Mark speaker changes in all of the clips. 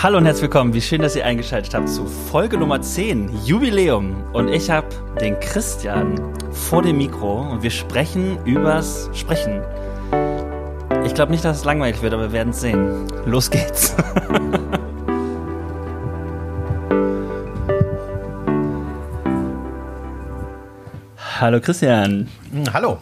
Speaker 1: Hallo und herzlich willkommen. Wie schön, dass ihr eingeschaltet habt zu Folge Nummer 10, Jubiläum. Und ich habe den Christian vor dem Mikro und wir sprechen übers Sprechen. Ich glaube nicht, dass es langweilig wird, aber wir werden es sehen. Los geht's. Hallo Christian.
Speaker 2: Hallo.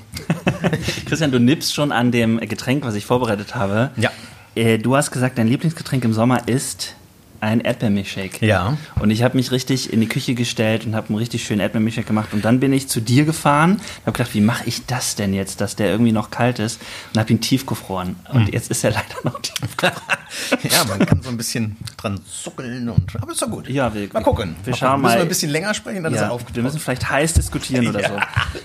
Speaker 1: Christian, du nippst schon an dem Getränk, was ich vorbereitet habe.
Speaker 2: Ja.
Speaker 1: Äh, Du hast gesagt, dein Lieblingsgetränk im Sommer ist ein Erdbeermilchshake.
Speaker 2: Ja.
Speaker 1: Und ich habe mich richtig in die Küche gestellt und habe einen richtig schönen Erdbeermilchshake gemacht. Und dann bin ich zu dir gefahren und habe gedacht, wie mache ich das denn jetzt, dass der irgendwie noch kalt ist? Und habe ihn tiefgefroren. Und jetzt ist er leider noch tief.
Speaker 2: ja, man kann so ein bisschen dran zuckeln und aber ist doch gut.
Speaker 1: Ja, wir-
Speaker 2: mal gucken.
Speaker 1: wir schauen.
Speaker 2: Müssen
Speaker 1: mal.
Speaker 2: wir ein bisschen länger sprechen, dann ist er
Speaker 1: Ja,
Speaker 2: aufgetaucht.
Speaker 1: wir müssen vielleicht heiß diskutieren oder
Speaker 2: Ja.
Speaker 1: so.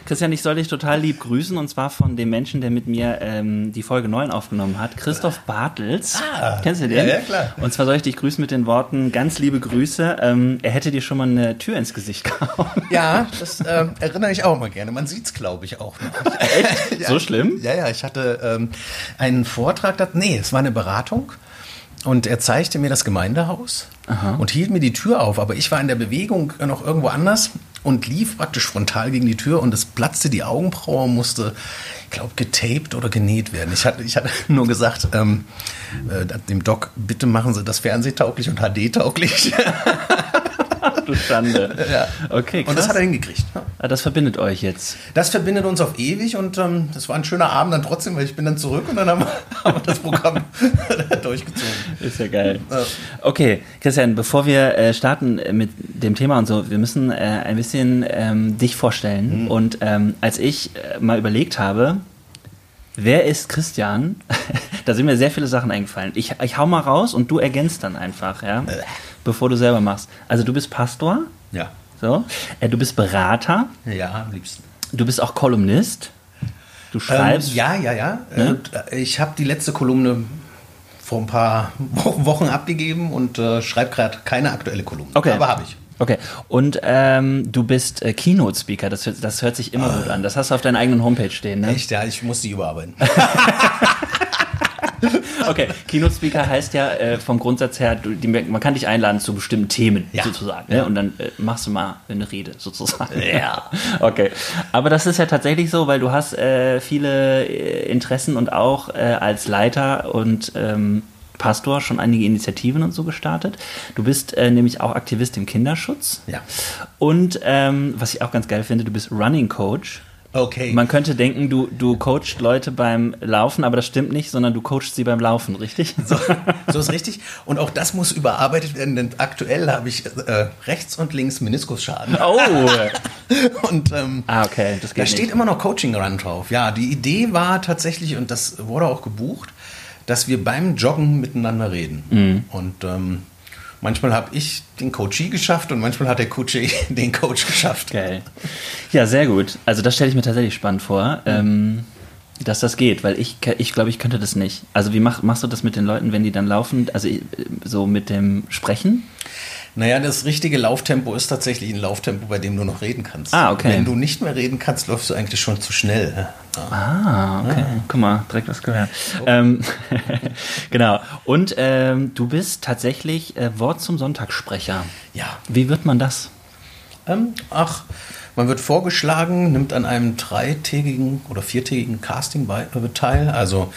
Speaker 1: Christian, ich soll dich total lieb grüßen und zwar von dem Menschen, der mit mir ähm, die Folge 9 aufgenommen hat, Christoph Bartels.
Speaker 2: Ah,
Speaker 1: Kennst du den?
Speaker 2: ja, ja, klar.
Speaker 1: Und zwar soll ich dich grüßen mit den Worten, ganz liebe Grüße. Ähm, er hätte dir schon mal eine Tür ins Gesicht gehauen.
Speaker 2: Ja, das ähm, erinnere ich auch mal gerne. Man sieht es, glaube ich, auch noch.
Speaker 1: Echt?
Speaker 2: Ja.
Speaker 1: So schlimm?
Speaker 2: Ja, ja, ich hatte ähm, einen Vortrag, da, nee, es war eine Beratung. Und er zeigte mir das Gemeindehaus und hielt mir die Tür auf. Aber ich war in der Bewegung noch irgendwo anders und lief praktisch frontal gegen die Tür und es platzte die Augenbraue und musste, glaube, getaped oder genäht werden. Ich hatte, ich hatte nur gesagt, ähm, äh, dem Doc, bitte machen Sie das fernsehtauglich und HD-tauglich.
Speaker 1: Du Schande.
Speaker 2: Ja.
Speaker 1: Okay, krass.
Speaker 2: Und das hat er hingekriegt. Ja.
Speaker 1: Ah, das verbindet euch jetzt.
Speaker 2: Das verbindet uns auf ewig und ähm, das war ein schöner Abend dann trotzdem, weil ich bin dann zurück und dann haben wir, haben wir das Programm durchgezogen.
Speaker 1: Ist ja geil.
Speaker 2: Ja.
Speaker 1: Okay, Christian, bevor wir äh, starten äh, mit dem Thema und so, wir müssen äh, ein bisschen ähm, dich vorstellen. Und ähm, als ich äh, mal überlegt habe, wer ist Christian, da sind mir sehr viele Sachen eingefallen. Ich, ich hau mal raus und du ergänzt dann einfach, ja, bevor du selber machst. Also du bist Pastor,
Speaker 2: Ja.
Speaker 1: so, äh, du bist Berater,
Speaker 2: Ja, am liebsten.
Speaker 1: du bist auch Kolumnist, du schreibst.
Speaker 2: Ähm, ja, ja, ja.
Speaker 1: Ne?
Speaker 2: Äh, Ich habe die letzte Kolumne vor ein paar Wo- Wochen abgegeben und äh, schreibe gerade keine aktuelle Kolumne.
Speaker 1: Okay.
Speaker 2: Aber habe ich.
Speaker 1: Okay, und ähm, du bist äh, Keynote-Speaker, das, hört- das hört sich immer gut an. Das hast du auf deiner eigenen Homepage stehen, ne?
Speaker 2: Echt, ja, ich muss die überarbeiten.
Speaker 1: Okay, Keynote-Speaker heißt ja äh, vom Grundsatz her, du, die, man kann dich einladen zu bestimmten Themen
Speaker 2: Ja.
Speaker 1: sozusagen. Ne? Und dann äh, machst du mal eine Rede sozusagen. Ja. Okay, aber das ist ja tatsächlich so, weil du hast äh, viele äh, Interessen und auch äh, als Leiter und ähm, Pastor schon einige Initiativen und so gestartet. Du bist äh, nämlich auch Aktivist im Kinderschutz.
Speaker 2: Ja.
Speaker 1: Und ähm, was ich auch ganz geil finde, du bist Running Coach.
Speaker 2: Okay.
Speaker 1: Man könnte denken, du, du coachst Leute beim Laufen, aber das stimmt nicht, sondern du coachst sie beim Laufen, richtig?
Speaker 2: So, so ist richtig. Und auch das muss überarbeitet werden, denn aktuell habe ich äh, rechts und links Meniskusschaden.
Speaker 1: Oh!
Speaker 2: Und ähm,
Speaker 1: Ah, okay, das
Speaker 2: da
Speaker 1: geht
Speaker 2: steht
Speaker 1: nicht.
Speaker 2: immer noch Coaching Run drauf. Ja, die Idee war tatsächlich, und das wurde auch gebucht, dass wir beim Joggen miteinander reden.
Speaker 1: Mhm.
Speaker 2: Und ähm, manchmal habe ich den Coachee geschafft und manchmal hat der Coachee den Coach geschafft.
Speaker 1: Geil. Ja, sehr gut. Also das stelle ich mir tatsächlich spannend vor, ähm, dass das geht, weil ich, ich glaube, ich könnte das nicht. Also wie mach, machst du das mit den Leuten, wenn die dann laufen? Also äh, so mit dem Sprechen?
Speaker 2: Naja, das richtige Lauftempo ist tatsächlich ein Lauftempo, bei dem du noch reden kannst.
Speaker 1: Ah, okay.
Speaker 2: Wenn du nicht mehr reden kannst, läufst du eigentlich schon zu schnell. ne? Ja.
Speaker 1: Ah, okay. Guck mal, direkt was gehört. Ähm, genau. Und ähm, du bist tatsächlich äh, Wort zum Sonntagssprecher.
Speaker 2: ja.
Speaker 1: Wie wird man das?
Speaker 2: Ähm, ach, man wird vorgeschlagen, nimmt an einem dreitägigen oder viertägigen Casting bei, äh, teil. Also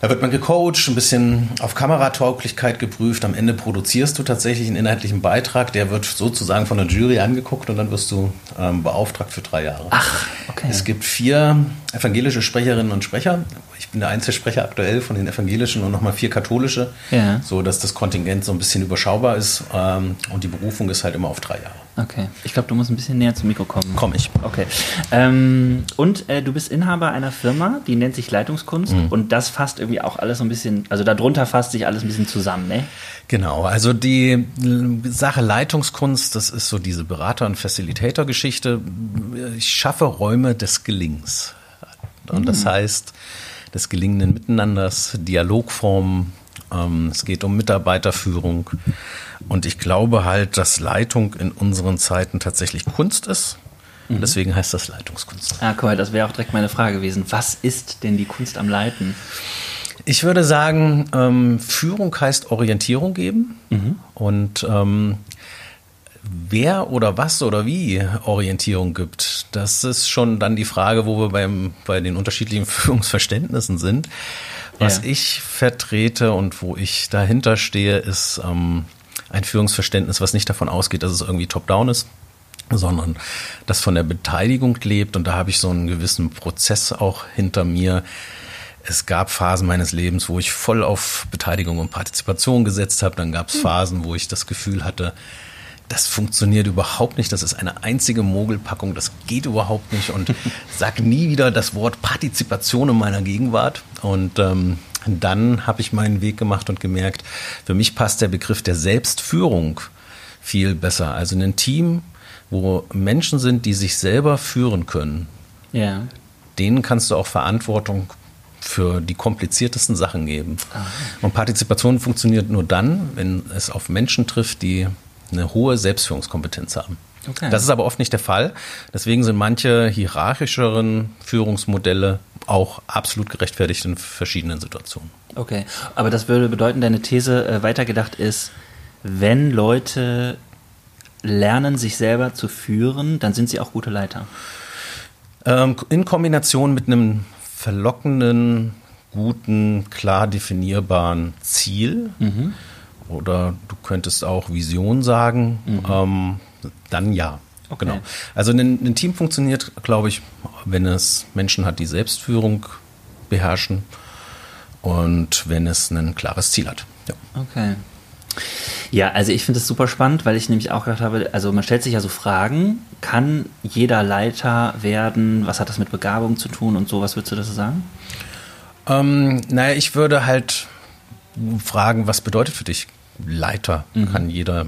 Speaker 2: da wird man gecoacht, ein bisschen auf Kameratauglichkeit geprüft. Am Ende produzierst du tatsächlich einen inhaltlichen Beitrag. Der wird sozusagen von der Jury angeguckt und dann wirst du ähm, beauftragt für drei Jahre.
Speaker 1: Ach, okay.
Speaker 2: Es gibt vier evangelische Sprecherinnen und Sprecher. Ich bin der Einzelsprecher aktuell von den evangelischen und nochmal vier katholische,
Speaker 1: Ja.
Speaker 2: so dass das Kontingent so ein bisschen überschaubar ist ähm, und die Berufung ist halt immer auf drei Jahre.
Speaker 1: Okay. Ich glaube, du musst ein bisschen näher zum Mikro kommen.
Speaker 2: Komm ich.
Speaker 1: Okay. Ähm, und äh, du bist Inhaber einer Firma, die nennt sich Leitungskunst.
Speaker 2: Mhm.
Speaker 1: Und das fasst irgendwie auch alles so ein bisschen, also darunter fasst sich alles ein bisschen zusammen, ne?
Speaker 2: Genau, also die Sache Leitungskunst, das ist so diese Berater- und Facilitator-Geschichte. Ich schaffe Räume des Und das heißt, des gelingenden Miteinanders, Dialogformen, ähm, es geht um Mitarbeiterführung. Und ich glaube halt, dass Leitung in unseren Zeiten tatsächlich Kunst ist. Deswegen heißt das Leitungskunst.
Speaker 1: Ah, mal, das wäre auch direkt meine Frage gewesen. Was ist denn die Kunst am Leiten?
Speaker 2: Ich würde sagen, ähm, Führung heißt Orientierung geben. Mhm. Und ähm, wer oder was oder wie Orientierung gibt, das ist schon dann die Frage, wo wir beim, bei den unterschiedlichen Führungsverständnissen sind. Was ja. ich vertrete und wo ich dahinter stehe, ist ähm, ein Führungsverständnis, was nicht davon ausgeht, dass es irgendwie top-down ist, sondern das von der Beteiligung lebt. Und da habe ich so einen gewissen Prozess auch hinter mir. Es gab Phasen meines Lebens, wo ich voll auf Beteiligung und Partizipation gesetzt habe. Dann gab es hm. Phasen, wo ich das Gefühl hatte, das funktioniert überhaupt nicht. Das ist eine einzige Mogelpackung. Das geht überhaupt nicht. Und sag nie wieder das Wort Partizipation in meiner Gegenwart. Und ähm, dann habe ich meinen Weg gemacht und gemerkt, für mich passt der Begriff der Selbstführung viel besser. Also ein Team, wo Menschen sind, die sich selber führen können. Ja. Denen kannst du auch Verantwortung für die kompliziertesten Sachen geben. Ah. Und Partizipation funktioniert nur dann, wenn es auf Menschen trifft, die eine hohe Selbstführungskompetenz haben. Okay. Das ist aber oft nicht der Fall. Deswegen sind manche hierarchischeren Führungsmodelle auch absolut gerechtfertigt in verschiedenen Situationen.
Speaker 1: Okay, aber das würde bedeuten, deine These äh, weitergedacht ist, wenn Leute lernen, sich selber zu führen, dann sind sie auch gute Leiter.
Speaker 2: Ähm, in Kombination mit einem verlockenden, guten, klar definierbaren Ziel. Mhm oder du könntest auch Vision sagen, mhm. ähm, dann ja. Okay. Genau. Also ein, ein, Team funktioniert, glaube ich, wenn es Menschen hat, die Selbstführung beherrschen und wenn es ein klares Ziel hat.
Speaker 1: Ja. Okay. Ja, also ich finde es super spannend, weil ich nämlich auch gedacht habe, also man stellt sich ja so Fragen, kann jeder Leiter werden? Was hat das mit Begabung zu tun und so? Was würdest du dazu sagen?
Speaker 2: Ähm, naja, ich würde halt fragen, was bedeutet für dich Leiter mhm. kann jeder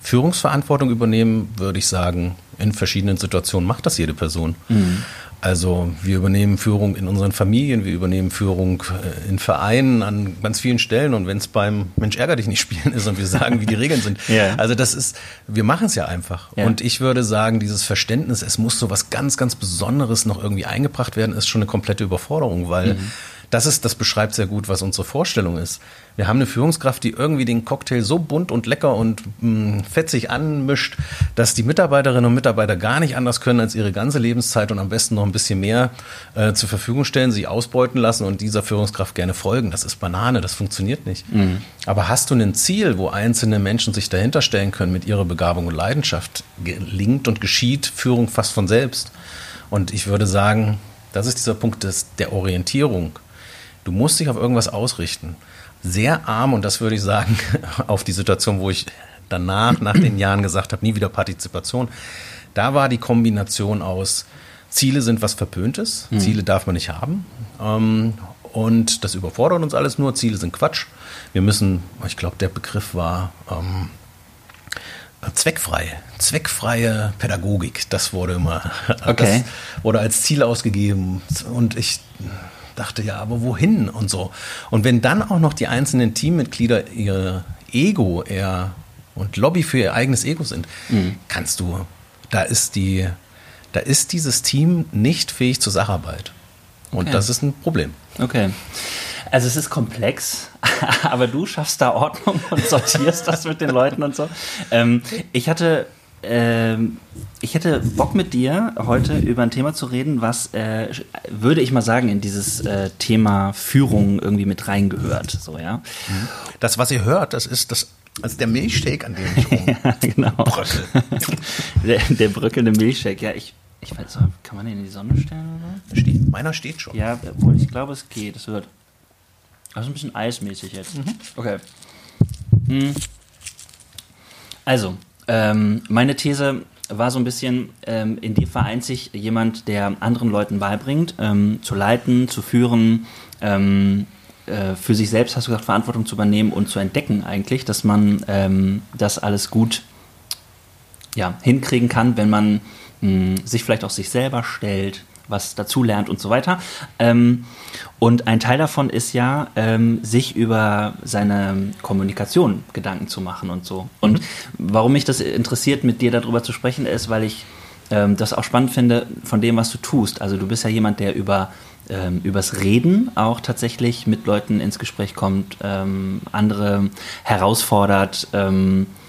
Speaker 2: Führungsverantwortung übernehmen, würde ich sagen, in verschiedenen Situationen macht das jede Person. Mhm. Also wir übernehmen Führung in unseren Familien, wir übernehmen Führung äh, in Vereinen an ganz vielen Stellen und wenn es beim Mensch ärger dich nicht spielen ist und wir sagen, wie die Regeln sind. ja. Also das ist, wir machen es ja einfach. Ja. Und ich würde sagen, dieses Verständnis, es muss so was ganz, ganz Besonderes noch irgendwie eingebracht werden, ist schon eine komplette Überforderung, weil mhm das ist, das beschreibt sehr gut, was unsere Vorstellung ist. Wir haben eine Führungskraft, die irgendwie den Cocktail so bunt und lecker und mh, mm, fetzig anmischt, dass die Mitarbeiterinnen und Mitarbeiter gar nicht anders können, als ihre ganze Lebenszeit und am besten noch ein bisschen mehr äh, zur Verfügung stellen, sie ausbeuten lassen und dieser Führungskraft gerne folgen. Das ist Banane, das funktioniert nicht. Mhm. Aber hast du ein Ziel, wo einzelne Menschen sich dahinter stellen können mit ihrer Begabung und Leidenschaft, gelingt und geschieht Führung fast von selbst. Und ich würde sagen, das ist dieser Punkt des, der Orientierung. Du musst dich auf irgendwas ausrichten. Sehr arm, und das würde ich sagen, auf die Situation, wo ich danach, nach den Jahren gesagt habe, nie wieder Partizipation. Da war die Kombination aus, Ziele sind was Verpöntes, mhm. Ziele darf man nicht haben. Ähm, und das überfordert uns alles nur, Ziele sind Quatsch. Wir müssen, ich glaube, der Begriff war ähm, zweckfrei, zweckfreie Pädagogik. Das wurde immer, okay. das wurde als Ziel ausgegeben. Und ich dachte, ja, aber wohin und so. Und wenn dann auch noch die einzelnen Teammitglieder ihr Ego eher und Lobby für ihr eigenes Ego sind, mhm. kannst du, da ist die, da ist dieses Team nicht fähig zur Sacharbeit. Und okay. das ist ein Problem.
Speaker 1: Okay. Also es ist komplex, aber du schaffst da Ordnung und sortierst das mit den Leuten und so. Ähm, ich hatte ähm, ich hätte Bock mit dir heute über ein Thema zu reden, was, äh, würde ich mal sagen, in dieses äh, Thema Führung irgendwie mit reingehört. So, ja.
Speaker 2: Das, was ihr hört, das ist das, also der Milchshake, an dem ich
Speaker 1: ja, genau. bröckel. der, der bröckelnde Milchshake, ja, ich, ich weiß nicht, kann man den in die Sonne stellen oder?
Speaker 2: Steht, meiner steht schon.
Speaker 1: Ja, obwohl ich glaube, es geht. Es wird. Also ein bisschen eismäßig jetzt. Mhm. Okay. Hm. Also, ähm, meine These war so ein bisschen, ähm, in dir vereint sich jemand, der anderen Leuten beibringt, ähm, zu leiten, zu führen, ähm, äh, für sich selbst, hast du gesagt, Verantwortung zu übernehmen und zu entdecken eigentlich, dass man ähm, das alles gut ja, hinkriegen kann, wenn man mh, sich vielleicht auch sich selber stellt, was dazulernt und so weiter. Ähm, und ein Teil davon ist ja, ähm, sich über seine Kommunikation Gedanken zu machen und so. Und mhm. warum mich das interessiert, mit dir darüber zu sprechen, ist, weil ich ähm, das auch spannend finde von dem, was du tust. Also du bist ja jemand, der über ähm, übers Reden auch tatsächlich mit Leuten ins Gespräch kommt, ähm, andere herausfordert, ähm, äh,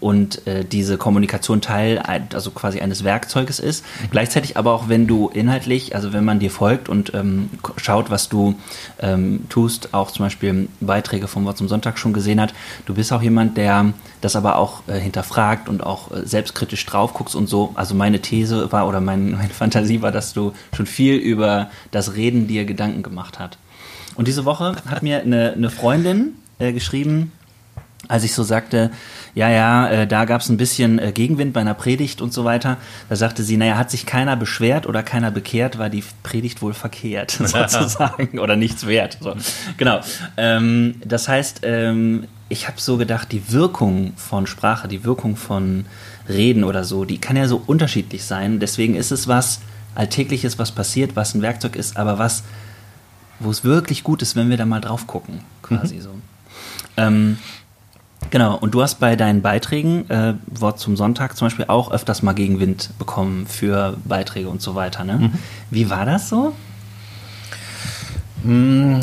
Speaker 1: und äh, diese Kommunikation Teil, also quasi eines Werkzeuges ist. Mhm. Gleichzeitig aber auch, wenn du inhaltlich, also wenn man dir folgt und ähm, schaut, was du ähm, tust, auch zum Beispiel Beiträge vom Wort zum Sonntag schon gesehen hat, du bist auch jemand, der das aber auch äh, hinterfragt und auch äh, selbstkritisch drauf guckst und so. Also meine These war oder mein, meine Fantasie war, dass du schon viel über das Reden dir Gedanken gemacht hast. Und diese Woche hat mir eine, eine Freundin äh, geschrieben, als ich so sagte, ja, ja, äh, da gab es ein bisschen äh, Gegenwind bei einer Predigt und so weiter. Da sagte sie, naja, hat sich keiner beschwert oder keiner bekehrt, war die Predigt wohl verkehrt, sozusagen, oder nichts wert. So. Genau. Ähm, das heißt, ähm, ich habe so gedacht, die Wirkung von Sprache, die Wirkung von Reden oder so, die kann ja so unterschiedlich sein. Deswegen ist es was Alltägliches, was passiert, was ein Werkzeug ist, aber was, wo es wirklich gut ist, wenn wir da mal drauf gucken, quasi mhm. so. Ähm, Genau, und du hast bei deinen Beiträgen, äh, Wort zum Sonntag zum Beispiel, auch öfters mal Gegenwind bekommen für Beiträge und so weiter. Ne? Mhm. Wie war das so?
Speaker 2: Hm,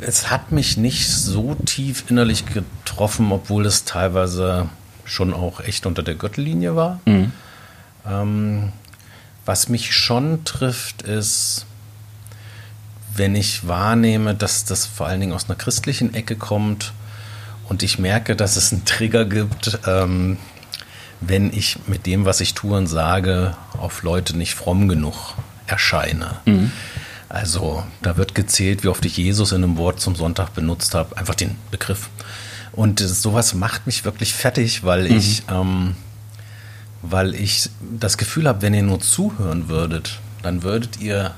Speaker 2: es hat mich nicht so tief innerlich getroffen, obwohl es teilweise schon auch echt unter der Gürtellinie war. Mhm. Ähm, was mich schon trifft, ist, wenn ich wahrnehme, dass das vor allen Dingen aus einer christlichen Ecke kommt und ich merke, dass es einen Trigger gibt, ähm, wenn ich mit dem, was ich tue und sage, auf Leute nicht fromm genug erscheine. Mhm. Also da wird gezählt, wie oft ich Jesus in einem Wort zum Sonntag benutzt habe, einfach den Begriff. Und sowas macht mich wirklich fertig, weil mhm. ich, ähm, weil ich das Gefühl habe, wenn ihr nur zuhören würdet, dann würdet ihr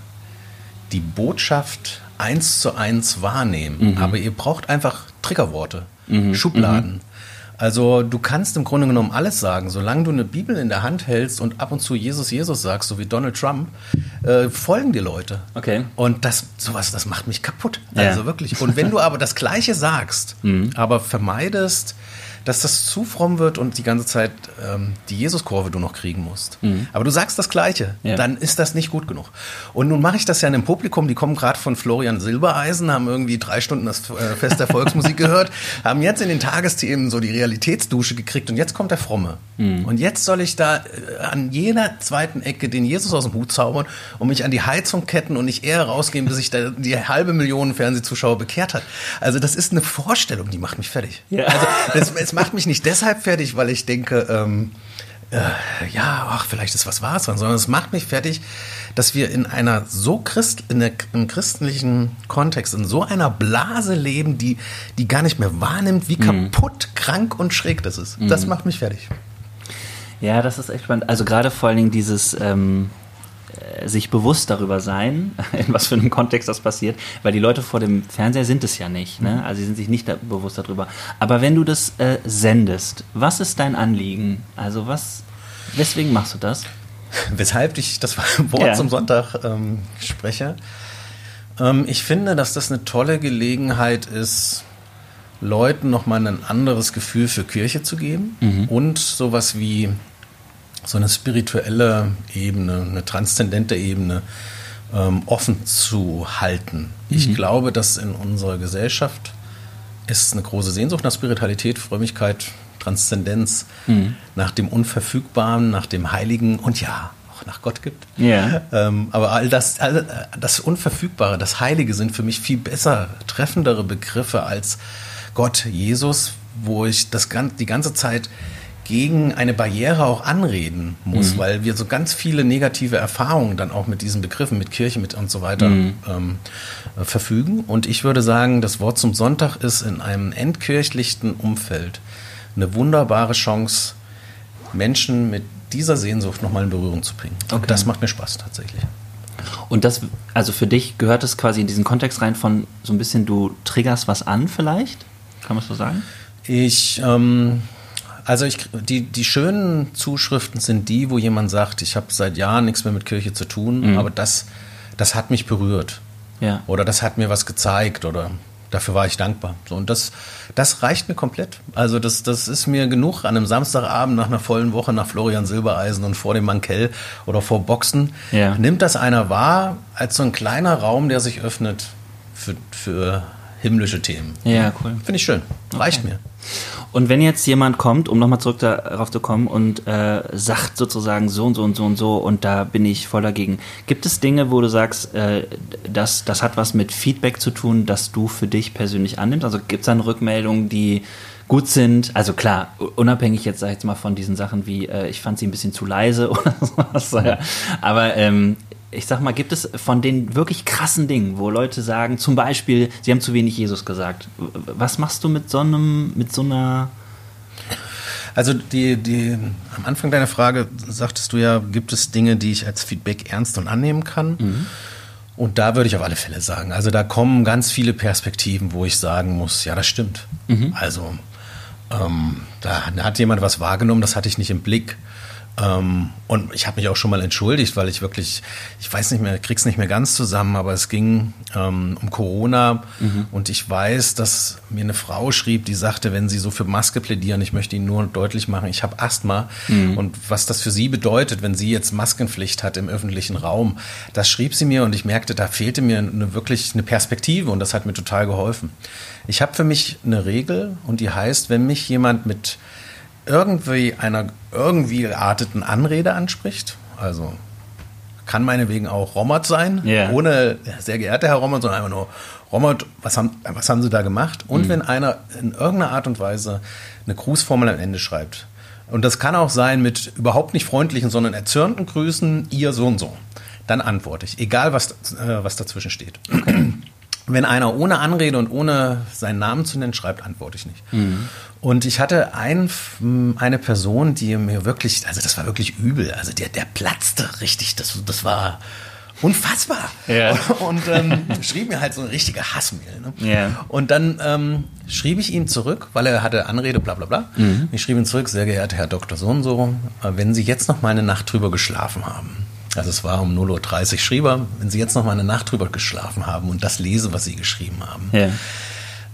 Speaker 2: die Botschaft eins zu eins wahrnehmen. Mhm. Aber ihr braucht einfach Triggerworte mhm. Schubladen. Mhm. Also du kannst im Grunde genommen alles sagen, solange du eine Bibel in der Hand hältst und ab und zu Jesus, Jesus sagst, so wie Donald Trump, äh, folgen dir Leute.
Speaker 1: Okay.
Speaker 2: Und das, sowas, das macht mich kaputt. Ja. Also wirklich. Und wenn du aber das Gleiche sagst, mhm. aber vermeidest, dass das zu fromm wird und die ganze Zeit ähm, die Jesuskurve du noch kriegen musst. Mhm. Aber du sagst das Gleiche, ja. dann ist das nicht gut genug. Und nun mache ich das ja in einem Publikum, die kommen gerade von Florian Silbereisen, haben irgendwie drei Stunden das äh, Fest der Volksmusik gehört, haben jetzt in den Tagesthemen so die Realitätsdusche gekriegt und jetzt kommt der Fromme. Mhm. Und jetzt soll ich da äh, an jeder zweiten Ecke den Jesus aus dem Hut zaubern und mich an die Heizung ketten und nicht eher rausgehen, bis sich da die halbe Million Fernsehzuschauer bekehrt hat. Also das ist eine Vorstellung, die macht mich fertig. Ja. Also das, es macht mich nicht deshalb fertig, weil ich denke, ähm, äh, ja, ach, vielleicht ist was Wahres dran, sondern es macht mich fertig, dass wir in einer so Christ, in der, im christlichen Kontext, in so einer Blase leben, die, die gar nicht mehr wahrnimmt, wie mhm. kaputt, krank und schräg das ist. Mhm. Das macht mich fertig.
Speaker 1: Ja, das ist echt spannend. Also gerade vor allen Dingen dieses, ähm, äh, sich bewusst darüber sein, in was für einem Kontext das passiert, weil die Leute vor dem Fernseher sind es ja nicht, ne? Mhm. also sie sind sich nicht da bewusst darüber. Aber wenn du das äh, sendest, was ist dein Anliegen? Also was, weswegen machst du das?
Speaker 2: Weshalb ich das Wort ja. zum Sonntag ähm, spreche. Ähm, ich finde, dass das eine tolle Gelegenheit ist, Leuten nochmal ein anderes Gefühl für Kirche zu geben mhm. und sowas wie so eine spirituelle Ebene, eine transzendente Ebene ähm, offen zu halten. Mhm. Ich glaube, dass in unserer Gesellschaft ist eine große Sehnsucht nach Spiritualität, Frömmigkeit, Transzendenz, mhm. nach dem Unverfügbaren, nach dem Heiligen und ja, auch nach Gott gibt.
Speaker 1: Yeah.
Speaker 2: Ähm, aber all das, all das Unverfügbare, das Heilige sind für mich viel besser, treffendere Begriffe als Gott, Jesus, wo ich das, die ganze Zeit gegen eine Barriere auch anreden muss, mhm. weil wir so ganz viele negative Erfahrungen dann auch mit diesen Begriffen, mit Kirche mit und so weiter mhm. ähm, äh, verfügen. Und ich würde sagen, das Wort zum Sonntag ist in einem entkirchlichten Umfeld eine wunderbare Chance, Menschen mit dieser Sehnsucht nochmal in Berührung zu bringen. Okay. Und das macht mir Spaß tatsächlich.
Speaker 1: Und das, also für dich gehört es quasi in diesen Kontext rein von so ein bisschen, du triggerst was an vielleicht? Kann man es so sagen?
Speaker 2: Ich, ähm, also ich, die, die schönen Zuschriften sind die, wo jemand sagt, ich habe seit Jahren nichts mehr mit Kirche zu tun, mhm. aber das, das hat mich berührt.
Speaker 1: Ja.
Speaker 2: Oder das hat mir was gezeigt oder dafür war ich dankbar. So, und das, das reicht mir komplett. Also das, das ist mir genug an einem Samstagabend nach einer vollen Woche nach Florian Silbereisen und vor dem Mankell oder vor Boxen. Ja. Nimmt das einer wahr als so ein kleiner Raum, der sich öffnet für, für himmlische Themen.
Speaker 1: Ja, cool.
Speaker 2: Finde ich schön. Reicht okay. mir.
Speaker 1: Und wenn jetzt jemand kommt, um nochmal zurück darauf zu kommen und äh, sagt sozusagen so und so und so und so und da bin ich voll dagegen, gibt es Dinge, wo du sagst, äh, das, das hat was mit Feedback zu tun, das du für dich persönlich annimmst? Also gibt es dann Rückmeldungen, die gut sind? Also klar, unabhängig jetzt, sag ich jetzt mal, von diesen Sachen wie, äh, ich fand sie ein bisschen zu leise oder sowas. Aber ähm, ich sag mal, gibt es von den wirklich krassen Dingen, wo Leute sagen, zum Beispiel, sie haben zu wenig Jesus gesagt. Was machst du mit so einem, mit so einer
Speaker 2: also die, die, am Anfang deiner Frage sagtest du ja, gibt es Dinge, die ich als Feedback ernst und annehmen kann? Mhm. Und da würde ich auf alle Fälle sagen, also da kommen ganz viele Perspektiven, wo ich sagen muss, ja, das stimmt. Mhm. Also ähm, da hat jemand was wahrgenommen, das hatte ich nicht im Blick. Ähm, und ich habe mich auch schon mal entschuldigt, weil ich wirklich, ich weiß nicht mehr, krieg's nicht mehr ganz zusammen, aber es ging ähm, um Corona mhm. und ich weiß, dass mir eine Frau schrieb, die sagte, wenn sie so für Maske plädieren, ich möchte Ihnen nur deutlich machen, ich habe Asthma mhm. und was das für sie bedeutet, wenn sie jetzt Maskenpflicht hat im öffentlichen Raum, das schrieb sie mir und ich merkte, da fehlte mir eine, wirklich eine Perspektive und das hat mir total geholfen. Ich habe für mich eine Regel und die heißt, wenn mich jemand mit irgendwie einer irgendwie gearteten Anrede anspricht, also kann meinetwegen auch Rommert sein, yeah. ohne sehr geehrter Herr Rommert, sondern einfach nur Rommert, was haben, was haben Sie da gemacht? Und mhm. wenn einer in irgendeiner Art und Weise eine Grußformel am Ende schreibt, und das kann auch sein mit überhaupt nicht freundlichen, sondern erzürnten Grüßen, ihr so und so, dann antworte ich, egal was, äh, was dazwischen steht. Okay. Wenn einer ohne Anrede und ohne seinen Namen zu nennen schreibt, antworte ich nicht. Mhm. Und ich hatte ein, eine Person, die mir wirklich, also das war wirklich übel, also der, der platzte richtig, das, das war unfassbar. Ja. Und ähm, schrieb mir halt so eine richtige Hassmail. Ne? Ja. Und dann ähm, schrieb ich ihm zurück, weil er hatte Anrede, bla bla bla. Mhm. Ich schrieb ihm zurück, sehr geehrter Herr Dr. So und so, wenn Sie jetzt noch mal eine Nacht drüber geschlafen haben, also es war um 0.30 Uhr schrieb er, wenn Sie jetzt noch mal eine Nacht drüber geschlafen haben und das lese, was Sie geschrieben haben, ja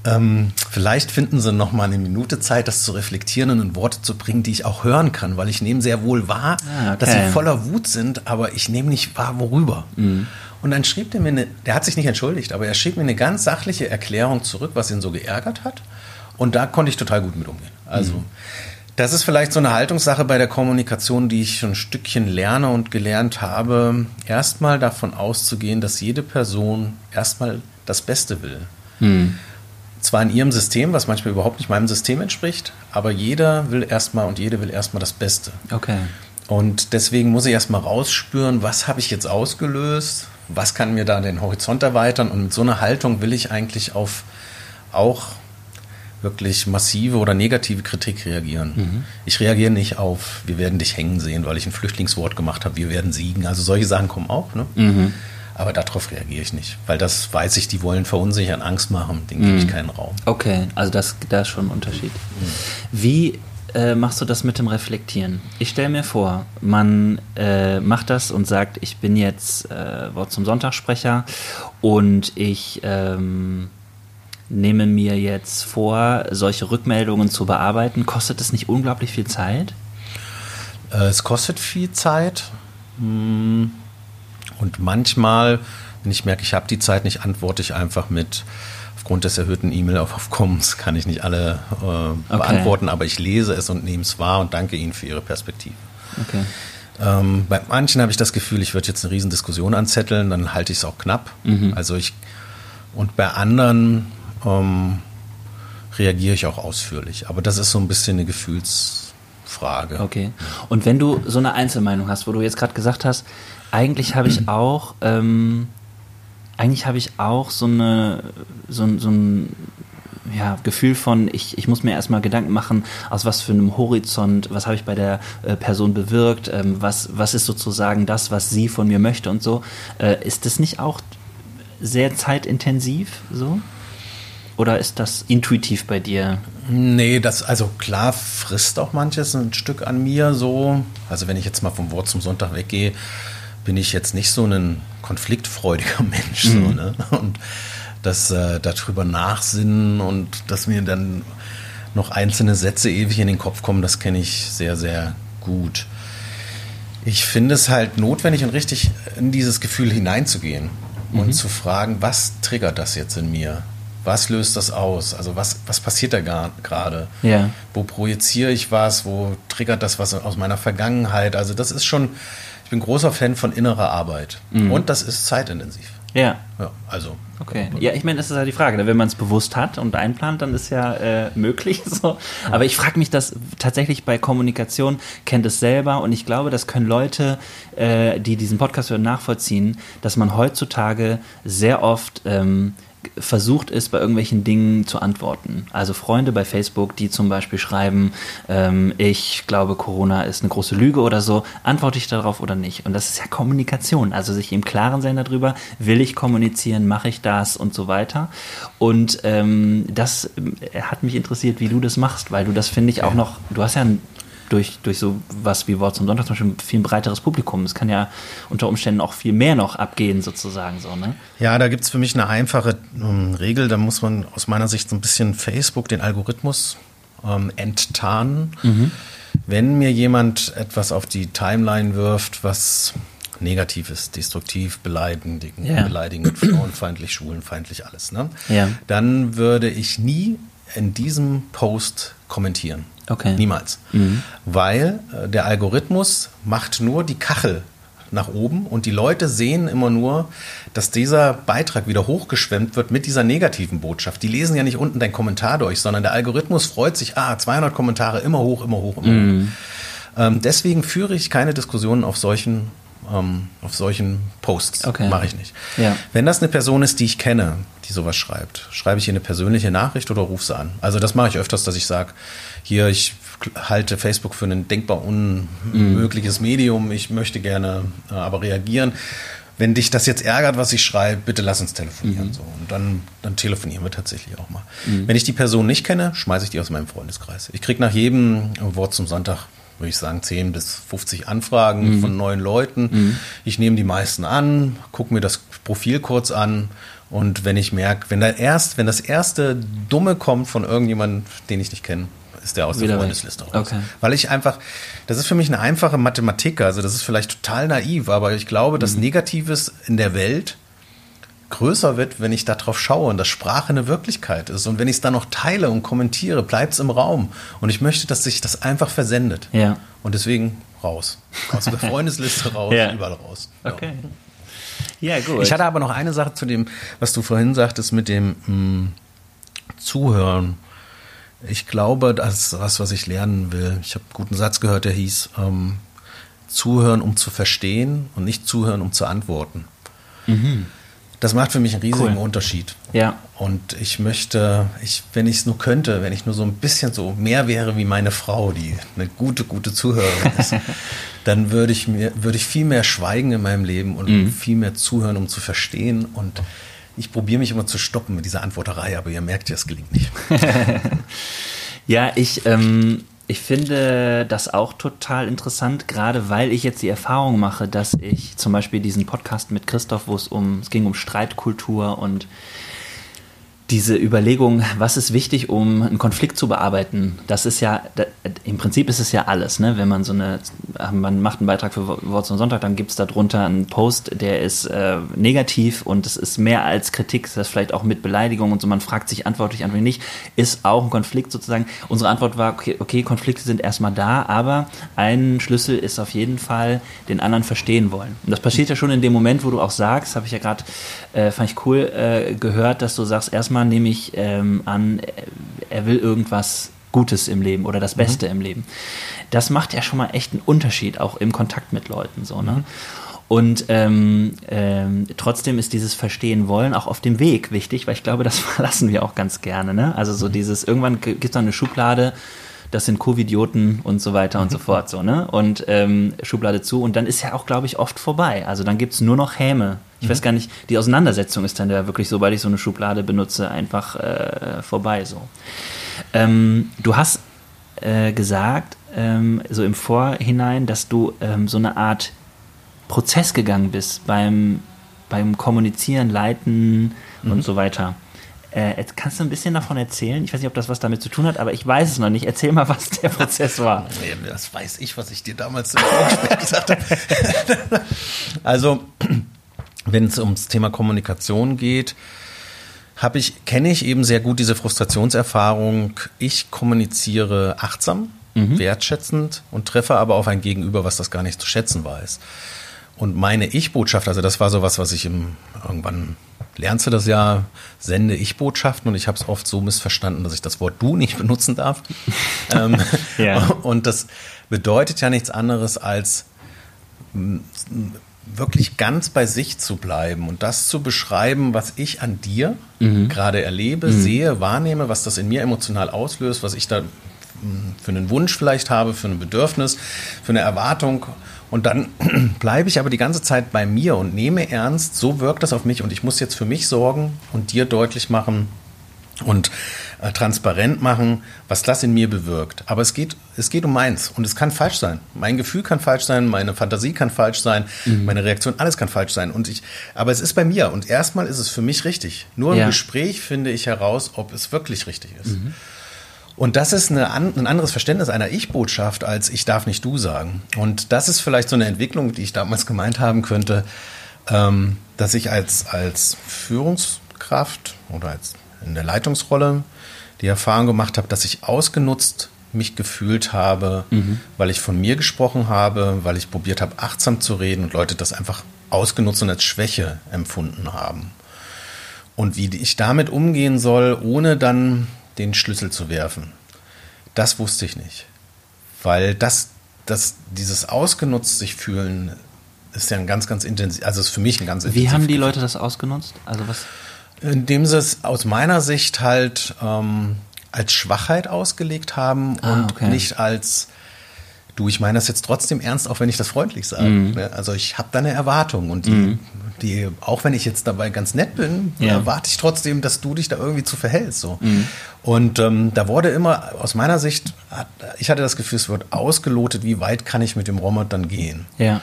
Speaker 2: ähm, vielleicht finden Sie noch mal eine Minute Zeit, das zu reflektieren und in Worte zu bringen, die ich auch hören kann, weil ich nehme sehr wohl wahr, ah, okay. dass Sie voller Wut sind, aber ich nehme nicht wahr, worüber. Mhm. Und dann schrieb er mir, eine, der hat sich nicht entschuldigt, aber er schrieb mir eine ganz sachliche Erklärung zurück, was ihn so geärgert hat. Und da konnte ich total gut mit umgehen. Also mhm. Das ist vielleicht so eine Haltungssache bei der Kommunikation, die ich schon ein Stückchen lerne und gelernt habe, erstmal davon auszugehen, dass jede Person erstmal das Beste will. Mhm zwar in ihrem System, was manchmal überhaupt nicht meinem System entspricht, aber jeder will erstmal und jede will erstmal das Beste.
Speaker 1: Okay.
Speaker 2: Und deswegen muss ich erstmal rausspüren, was habe ich jetzt ausgelöst, was kann mir da den Horizont erweitern und mit so einer Haltung will ich eigentlich auf auch wirklich massive oder negative Kritik reagieren. Mhm. Ich reagiere nicht auf, wir werden dich hängen sehen, weil ich ein Flüchtlingswort gemacht habe, wir werden siegen. Also solche Sachen kommen auch. Ne? Mhm. Aber darauf reagiere ich nicht, weil das weiß ich, die wollen verunsichern, Angst machen, denen gebe ich mhm. keinen Raum.
Speaker 1: Okay, also das, da ist schon ein Unterschied. Mhm. Wie äh, machst du das mit dem Reflektieren? Ich stelle mir vor, man äh, macht das und sagt, ich bin jetzt äh, Wort zum Sonntagssprecher und ich ähm, nehme mir jetzt vor, solche Rückmeldungen zu bearbeiten. Kostet es nicht unglaublich viel Zeit?
Speaker 2: Äh, es kostet viel Zeit. Hm und manchmal, wenn ich merke, ich habe die Zeit nicht, antworte ich einfach mit, aufgrund des erhöhten E-Mail-Aufkommens kann ich nicht alle äh, okay. beantworten, aber ich lese es und nehme es wahr und danke Ihnen für Ihre Perspektive. Okay. Ähm, bei manchen habe ich das Gefühl, ich würde jetzt eine Riesendiskussion anzetteln, dann halte ich es auch knapp. Mhm. Also ich und bei anderen ähm, reagiere ich auch ausführlich. Aber das ist so ein bisschen eine Gefühlsfrage.
Speaker 1: Okay. Und wenn du so eine Einzelmeinung hast, wo du jetzt gerade gesagt hast, eigentlich habe ich auch, ähm, eigentlich habe ich auch so eine, so, so ein ja, Gefühl von, ich, ich muss mir erstmal Gedanken machen, aus was für einem Horizont, was habe ich bei der äh, Person bewirkt, ähm, was, was ist sozusagen das, was sie von mir möchte und so. Äh, ist das nicht auch sehr zeitintensiv so? Oder ist das intuitiv bei dir?
Speaker 2: Nee, das, also klar frisst auch manches ein Stück an mir so. Also wenn ich jetzt mal vom Wort zum Sonntag weggehe, bin ich jetzt nicht so ein konfliktfreudiger Mensch. Mhm. So, ne? Und das äh, darüber nachsinnen und dass mir dann noch einzelne Sätze ewig in den Kopf kommen, das kenne ich sehr, sehr gut. Ich finde es halt notwendig und richtig, in dieses Gefühl hineinzugehen mhm. und zu fragen, was triggert das jetzt in mir? Was löst das aus? Also was, was passiert da gerade?
Speaker 1: Ja.
Speaker 2: Wo projiziere ich was? Wo triggert das was aus meiner Vergangenheit? Also das ist schon, ich bin großer Fan von innerer Arbeit. Mhm. Und das ist zeitintensiv.
Speaker 1: Ja.
Speaker 2: Ja, also.
Speaker 1: Okay. Ja, ich meine, das ist ja die Frage. Ne? Wenn man es bewusst hat und einplant, dann ist ja äh, möglich. So. Aber ich frage mich das tatsächlich bei Kommunikation, kennt es selber und ich glaube, das können Leute, äh, die diesen Podcast hören, nachvollziehen, dass man heutzutage sehr oft ähm, versucht ist, bei irgendwelchen Dingen zu antworten. Also Freunde bei Facebook, die zum Beispiel schreiben, ähm, ich glaube, Corona ist eine große Lüge oder so, antworte ich darauf oder nicht? Und das ist ja Kommunikation, also sich im Klaren sein darüber, will ich kommunizieren, mache ich das und so weiter. Und ähm, das äh, hat mich interessiert, wie du das machst, weil du das finde ich auch noch, du hast ja ein durch, durch so was wie Wort zum Sonntag zum Beispiel ein viel breiteres Publikum. Es kann ja unter Umständen auch viel mehr noch abgehen, sozusagen so, ne?
Speaker 2: Ja, da gibt es für mich eine einfache um, Regel, da muss man aus meiner Sicht so ein bisschen Facebook, den Algorithmus ähm, enttarnen. Mhm. Wenn mir jemand etwas auf die Timeline wirft, was negativ ist, destruktiv, beleidigend, ja. beleidigend, frauenfeindlich, schwulenfeindlich, alles, ne?
Speaker 1: Ja.
Speaker 2: Dann würde ich nie in diesem Post kommentieren.
Speaker 1: Okay.
Speaker 2: Niemals. Mhm. Weil äh, der Algorithmus macht nur die Kachel nach oben und die Leute sehen immer nur, dass dieser Beitrag wieder hochgeschwemmt wird mit dieser negativen Botschaft. Die lesen ja nicht unten deinen Kommentar durch, sondern der Algorithmus freut sich, ah, 200 Kommentare, immer hoch, immer hoch, immer mhm. hoch. Ähm, deswegen führe ich keine Diskussionen auf solchen ähm, auf solchen Posts.
Speaker 1: Okay.
Speaker 2: Mache ich nicht.
Speaker 1: Ja.
Speaker 2: Wenn das eine Person ist, die ich kenne, die sowas schreibt, schreibe ich ihr eine persönliche Nachricht oder rufe sie an. Also das mache ich öfters, dass ich sage, hier, ich halte Facebook für ein denkbar unmögliches mhm. Medium, ich möchte gerne äh, aber reagieren. Wenn dich das jetzt ärgert, was ich schreibe, bitte lass uns telefonieren. Mhm. So. Und dann, dann telefonieren wir tatsächlich auch mal. Mhm. Wenn ich die Person nicht kenne, schmeiße ich die aus meinem Freundeskreis. Ich kriege nach jedem Wort zum Sonntag würde ich sagen, 10 bis 50 Anfragen mhm. von neuen Leuten. Mhm. Ich nehme die meisten an, gucke mir das Profil kurz an und wenn ich merke, wenn, da erst, wenn das erste Dumme kommt von irgendjemandem, den ich nicht kenne, ist der aus Wieder der Freundesliste raus.
Speaker 1: Okay.
Speaker 2: Weil ich einfach, das ist für mich eine einfache Mathematik, also das ist vielleicht total naiv, aber ich glaube, dass mhm. Negatives in der Welt größer wird, wenn ich darauf schaue und dass Sprache eine Wirklichkeit ist. Und wenn ich es dann noch teile und kommentiere, bleibt es im Raum. Und ich möchte, dass sich das einfach versendet.
Speaker 1: Ja.
Speaker 2: Und deswegen raus. Aus der Freundesliste raus, ja. überall raus.
Speaker 1: Ja. Okay. Ja, gut.
Speaker 2: Ich hatte aber noch eine Sache zu dem, was du vorhin sagtest mit dem mh, hm, Zuhören. Ich glaube, das ist was, was ich lernen will. Ich habe einen guten Satz gehört, der hieß, ähm, zuhören, um zu verstehen und nicht zuhören, um zu antworten. Mhm. Das macht für mich einen riesigen cool. Unterschied.
Speaker 1: Ja.
Speaker 2: Und ich möchte, ich, wenn ich es nur könnte, wenn ich nur so ein bisschen so mehr wäre wie meine Frau, die eine gute, gute Zuhörerin ist, dann würde ich mir, würde ich viel mehr schweigen in meinem Leben und mhm. viel mehr zuhören, um zu verstehen. Und ich probiere mich immer zu stoppen mit dieser Antworterei, aber ihr merkt ja, es gelingt nicht.
Speaker 1: ja, ich, ähm, ich finde das auch total interessant, gerade weil ich jetzt die Erfahrung mache, dass ich zum Beispiel diesen Podcast mit Christoph, wo es um, es ging um Streitkultur und diese Überlegung, was ist wichtig, um einen Konflikt zu bearbeiten, das ist ja, im Prinzip ist es ja alles, ne? wenn man so eine, man macht einen Beitrag für Wort zum Sonntag, dann gibt es darunter einen Post, der ist äh, negativ und es ist mehr als Kritik, das ist vielleicht auch mit Beleidigung und so, man fragt sich, antworte ich, antworte nicht, ist auch ein Konflikt sozusagen. Unsere Antwort war, okay, okay, Konflikte sind erstmal da, aber ein Schlüssel ist auf jeden Fall, den anderen verstehen wollen. Und das passiert ja schon in dem Moment, wo du auch sagst, habe ich ja gerade, äh, fand ich cool, äh, gehört, dass du sagst, erstmal erstmal nehme ich ähm, an, er will irgendwas Gutes im Leben oder das mhm. Beste mhm. im Leben. Das macht ja schon mal echt einen Unterschied, auch im Kontakt mit Leuten so, ne? Mhm. Und ähm, ähm, trotzdem ist dieses Verstehen wollen auch auf dem Weg wichtig, weil ich glaube, das verlassen wir auch ganz gerne. Ne? Also so mhm. dieses, irgendwann gibt es dann eine Schublade, das sind Covidioten und so weiter und so fort. So, ne? Und ähm, Schublade zu und dann ist ja auch, glaube ich, oft vorbei. Also dann gibt es nur noch Häme. Ich mhm. weiß gar nicht, die Auseinandersetzung ist dann ja wirklich, sobald ich so eine Schublade benutze, einfach äh, vorbei. So. Ähm, du hast äh, gesagt, ähm, so im Vorhinein, dass du ähm, so eine Art Prozess gegangen bist beim beim Kommunizieren, Leiten
Speaker 2: Mhm.
Speaker 1: und so weiter. Äh, kannst du ein bisschen davon erzählen? Ich weiß nicht, ob das was damit zu tun hat, aber ich weiß es noch nicht. Erzähl mal, was der Prozess war.
Speaker 2: Das weiß ich, was ich dir damals im gesagt habe. Also, wenn es ums Thema Kommunikation geht, habe ich, kenne ich eben sehr gut diese Frustrationserfahrung. Ich kommuniziere achtsam, wertschätzend und treffe aber auf ein Gegenüber, was das gar nicht zu schätzen weiß. Und meine Ich-Botschaft, also das war sowas, was ich im, irgendwann lernst du das ja, sende Ich-Botschaften und ich habe es oft so missverstanden, dass ich das Wort du nicht benutzen darf. ähm,
Speaker 1: Ja.
Speaker 2: Und das bedeutet ja nichts anderes als wirklich ganz bei sich zu bleiben und das zu beschreiben, was ich an dir gerade erlebe, sehe, wahrnehme, was das in mir emotional auslöst, was ich da m, für einen Wunsch vielleicht habe, für ein Bedürfnis, für eine Erwartung. Und dann bleibe ich aber die ganze Zeit bei mir und nehme ernst, so wirkt das auf mich und ich muss jetzt für mich sorgen und dir deutlich machen, und äh, transparent machen, was das in mir bewirkt. Aber es geht, es geht um meins und es kann falsch sein. Mein Gefühl kann falsch sein, meine Fantasie kann falsch sein, meine Reaktion, alles kann falsch sein. Und ich, aber es ist bei mir und erstmal ist es für mich richtig. Nur im
Speaker 1: Ja.
Speaker 2: Gespräch finde ich heraus, ob es wirklich richtig ist. Und das ist eine, ein anderes Verständnis einer Ich-Botschaft als ich darf nicht du sagen. Und das ist vielleicht so eine Entwicklung, die ich damals gemeint haben könnte, ähm, dass ich als, als Führungskraft oder als in der Leitungsrolle die Erfahrung gemacht habe, dass ich ausgenutzt mich gefühlt habe, weil ich von mir gesprochen habe, weil ich probiert habe, achtsam zu reden und Leute das einfach ausgenutzt und als Schwäche empfunden haben. Und wie ich damit umgehen soll, ohne dann den Schlüssel zu werfen, das wusste ich nicht. Weil das, das, dieses ausgenutzt sich fühlen, ist ja ein ganz, ganz intensiv, also ist für mich ein ganz
Speaker 1: Wie haben die. Leute das ausgenutzt? Also was?
Speaker 2: Indem sie es aus meiner Sicht halt ähm, als Schwachheit ausgelegt haben
Speaker 1: Ah,
Speaker 2: und
Speaker 1: okay.
Speaker 2: nicht als du, ich meine das jetzt trotzdem ernst, auch wenn ich das freundlich sage.
Speaker 1: Mhm.
Speaker 2: Also ich habe da eine Erwartung und die, die, auch wenn ich jetzt dabei ganz nett bin,
Speaker 1: Ja.
Speaker 2: erwarte ich trotzdem, dass du dich da irgendwie zu verhältst. So.
Speaker 1: Mhm.
Speaker 2: Und ähm, da wurde immer, aus meiner Sicht, ich hatte das Gefühl, es wird ausgelotet, wie weit kann ich mit dem Robot dann gehen.
Speaker 1: Ja.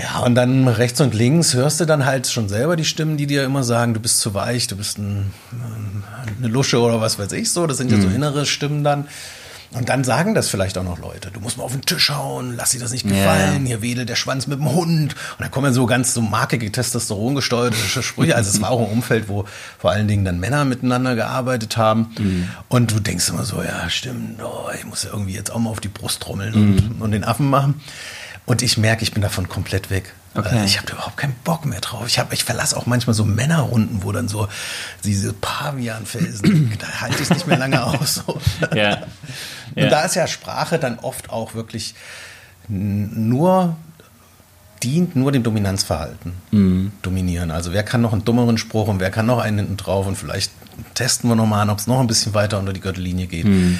Speaker 2: Ja, und dann rechts und links hörst du dann halt schon selber die Stimmen, die dir immer sagen, du bist zu weich, du bist ein, eine Lusche oder was weiß ich so. Das sind ja so innere Stimmen dann. Und dann sagen das vielleicht auch noch Leute. Du musst mal auf den Tisch hauen, lass dir das nicht gefallen, hier wedelt der Schwanz mit dem Hund. Und dann kommen ja so ganz so markige, testosterongesteuerte Sprüche. Also es war auch ein Umfeld, wo vor allen Dingen dann Männer miteinander gearbeitet haben. Und du denkst immer so, ja stimmt, oh, ich muss ja irgendwie jetzt auch mal auf die Brust trommeln und, und den Affen machen. Und ich merke, ich bin davon komplett weg.
Speaker 1: Okay.
Speaker 2: Ich habe da überhaupt keinen Bock mehr drauf. Ich, hab, ich verlasse auch manchmal so Männerrunden, wo dann so diese Pavianfelsen, da halte ich nicht mehr lange aus. So.
Speaker 1: Ja.
Speaker 2: Und da ist ja Sprache dann oft auch wirklich nur dient nur dem Dominanzverhalten
Speaker 1: Mhm.
Speaker 2: dominieren. Also wer kann noch einen dummeren Spruch und wer kann noch einen hinten drauf und vielleicht testen wir nochmal an, ob es noch ein bisschen weiter unter die Gürtellinie geht.
Speaker 1: Mhm.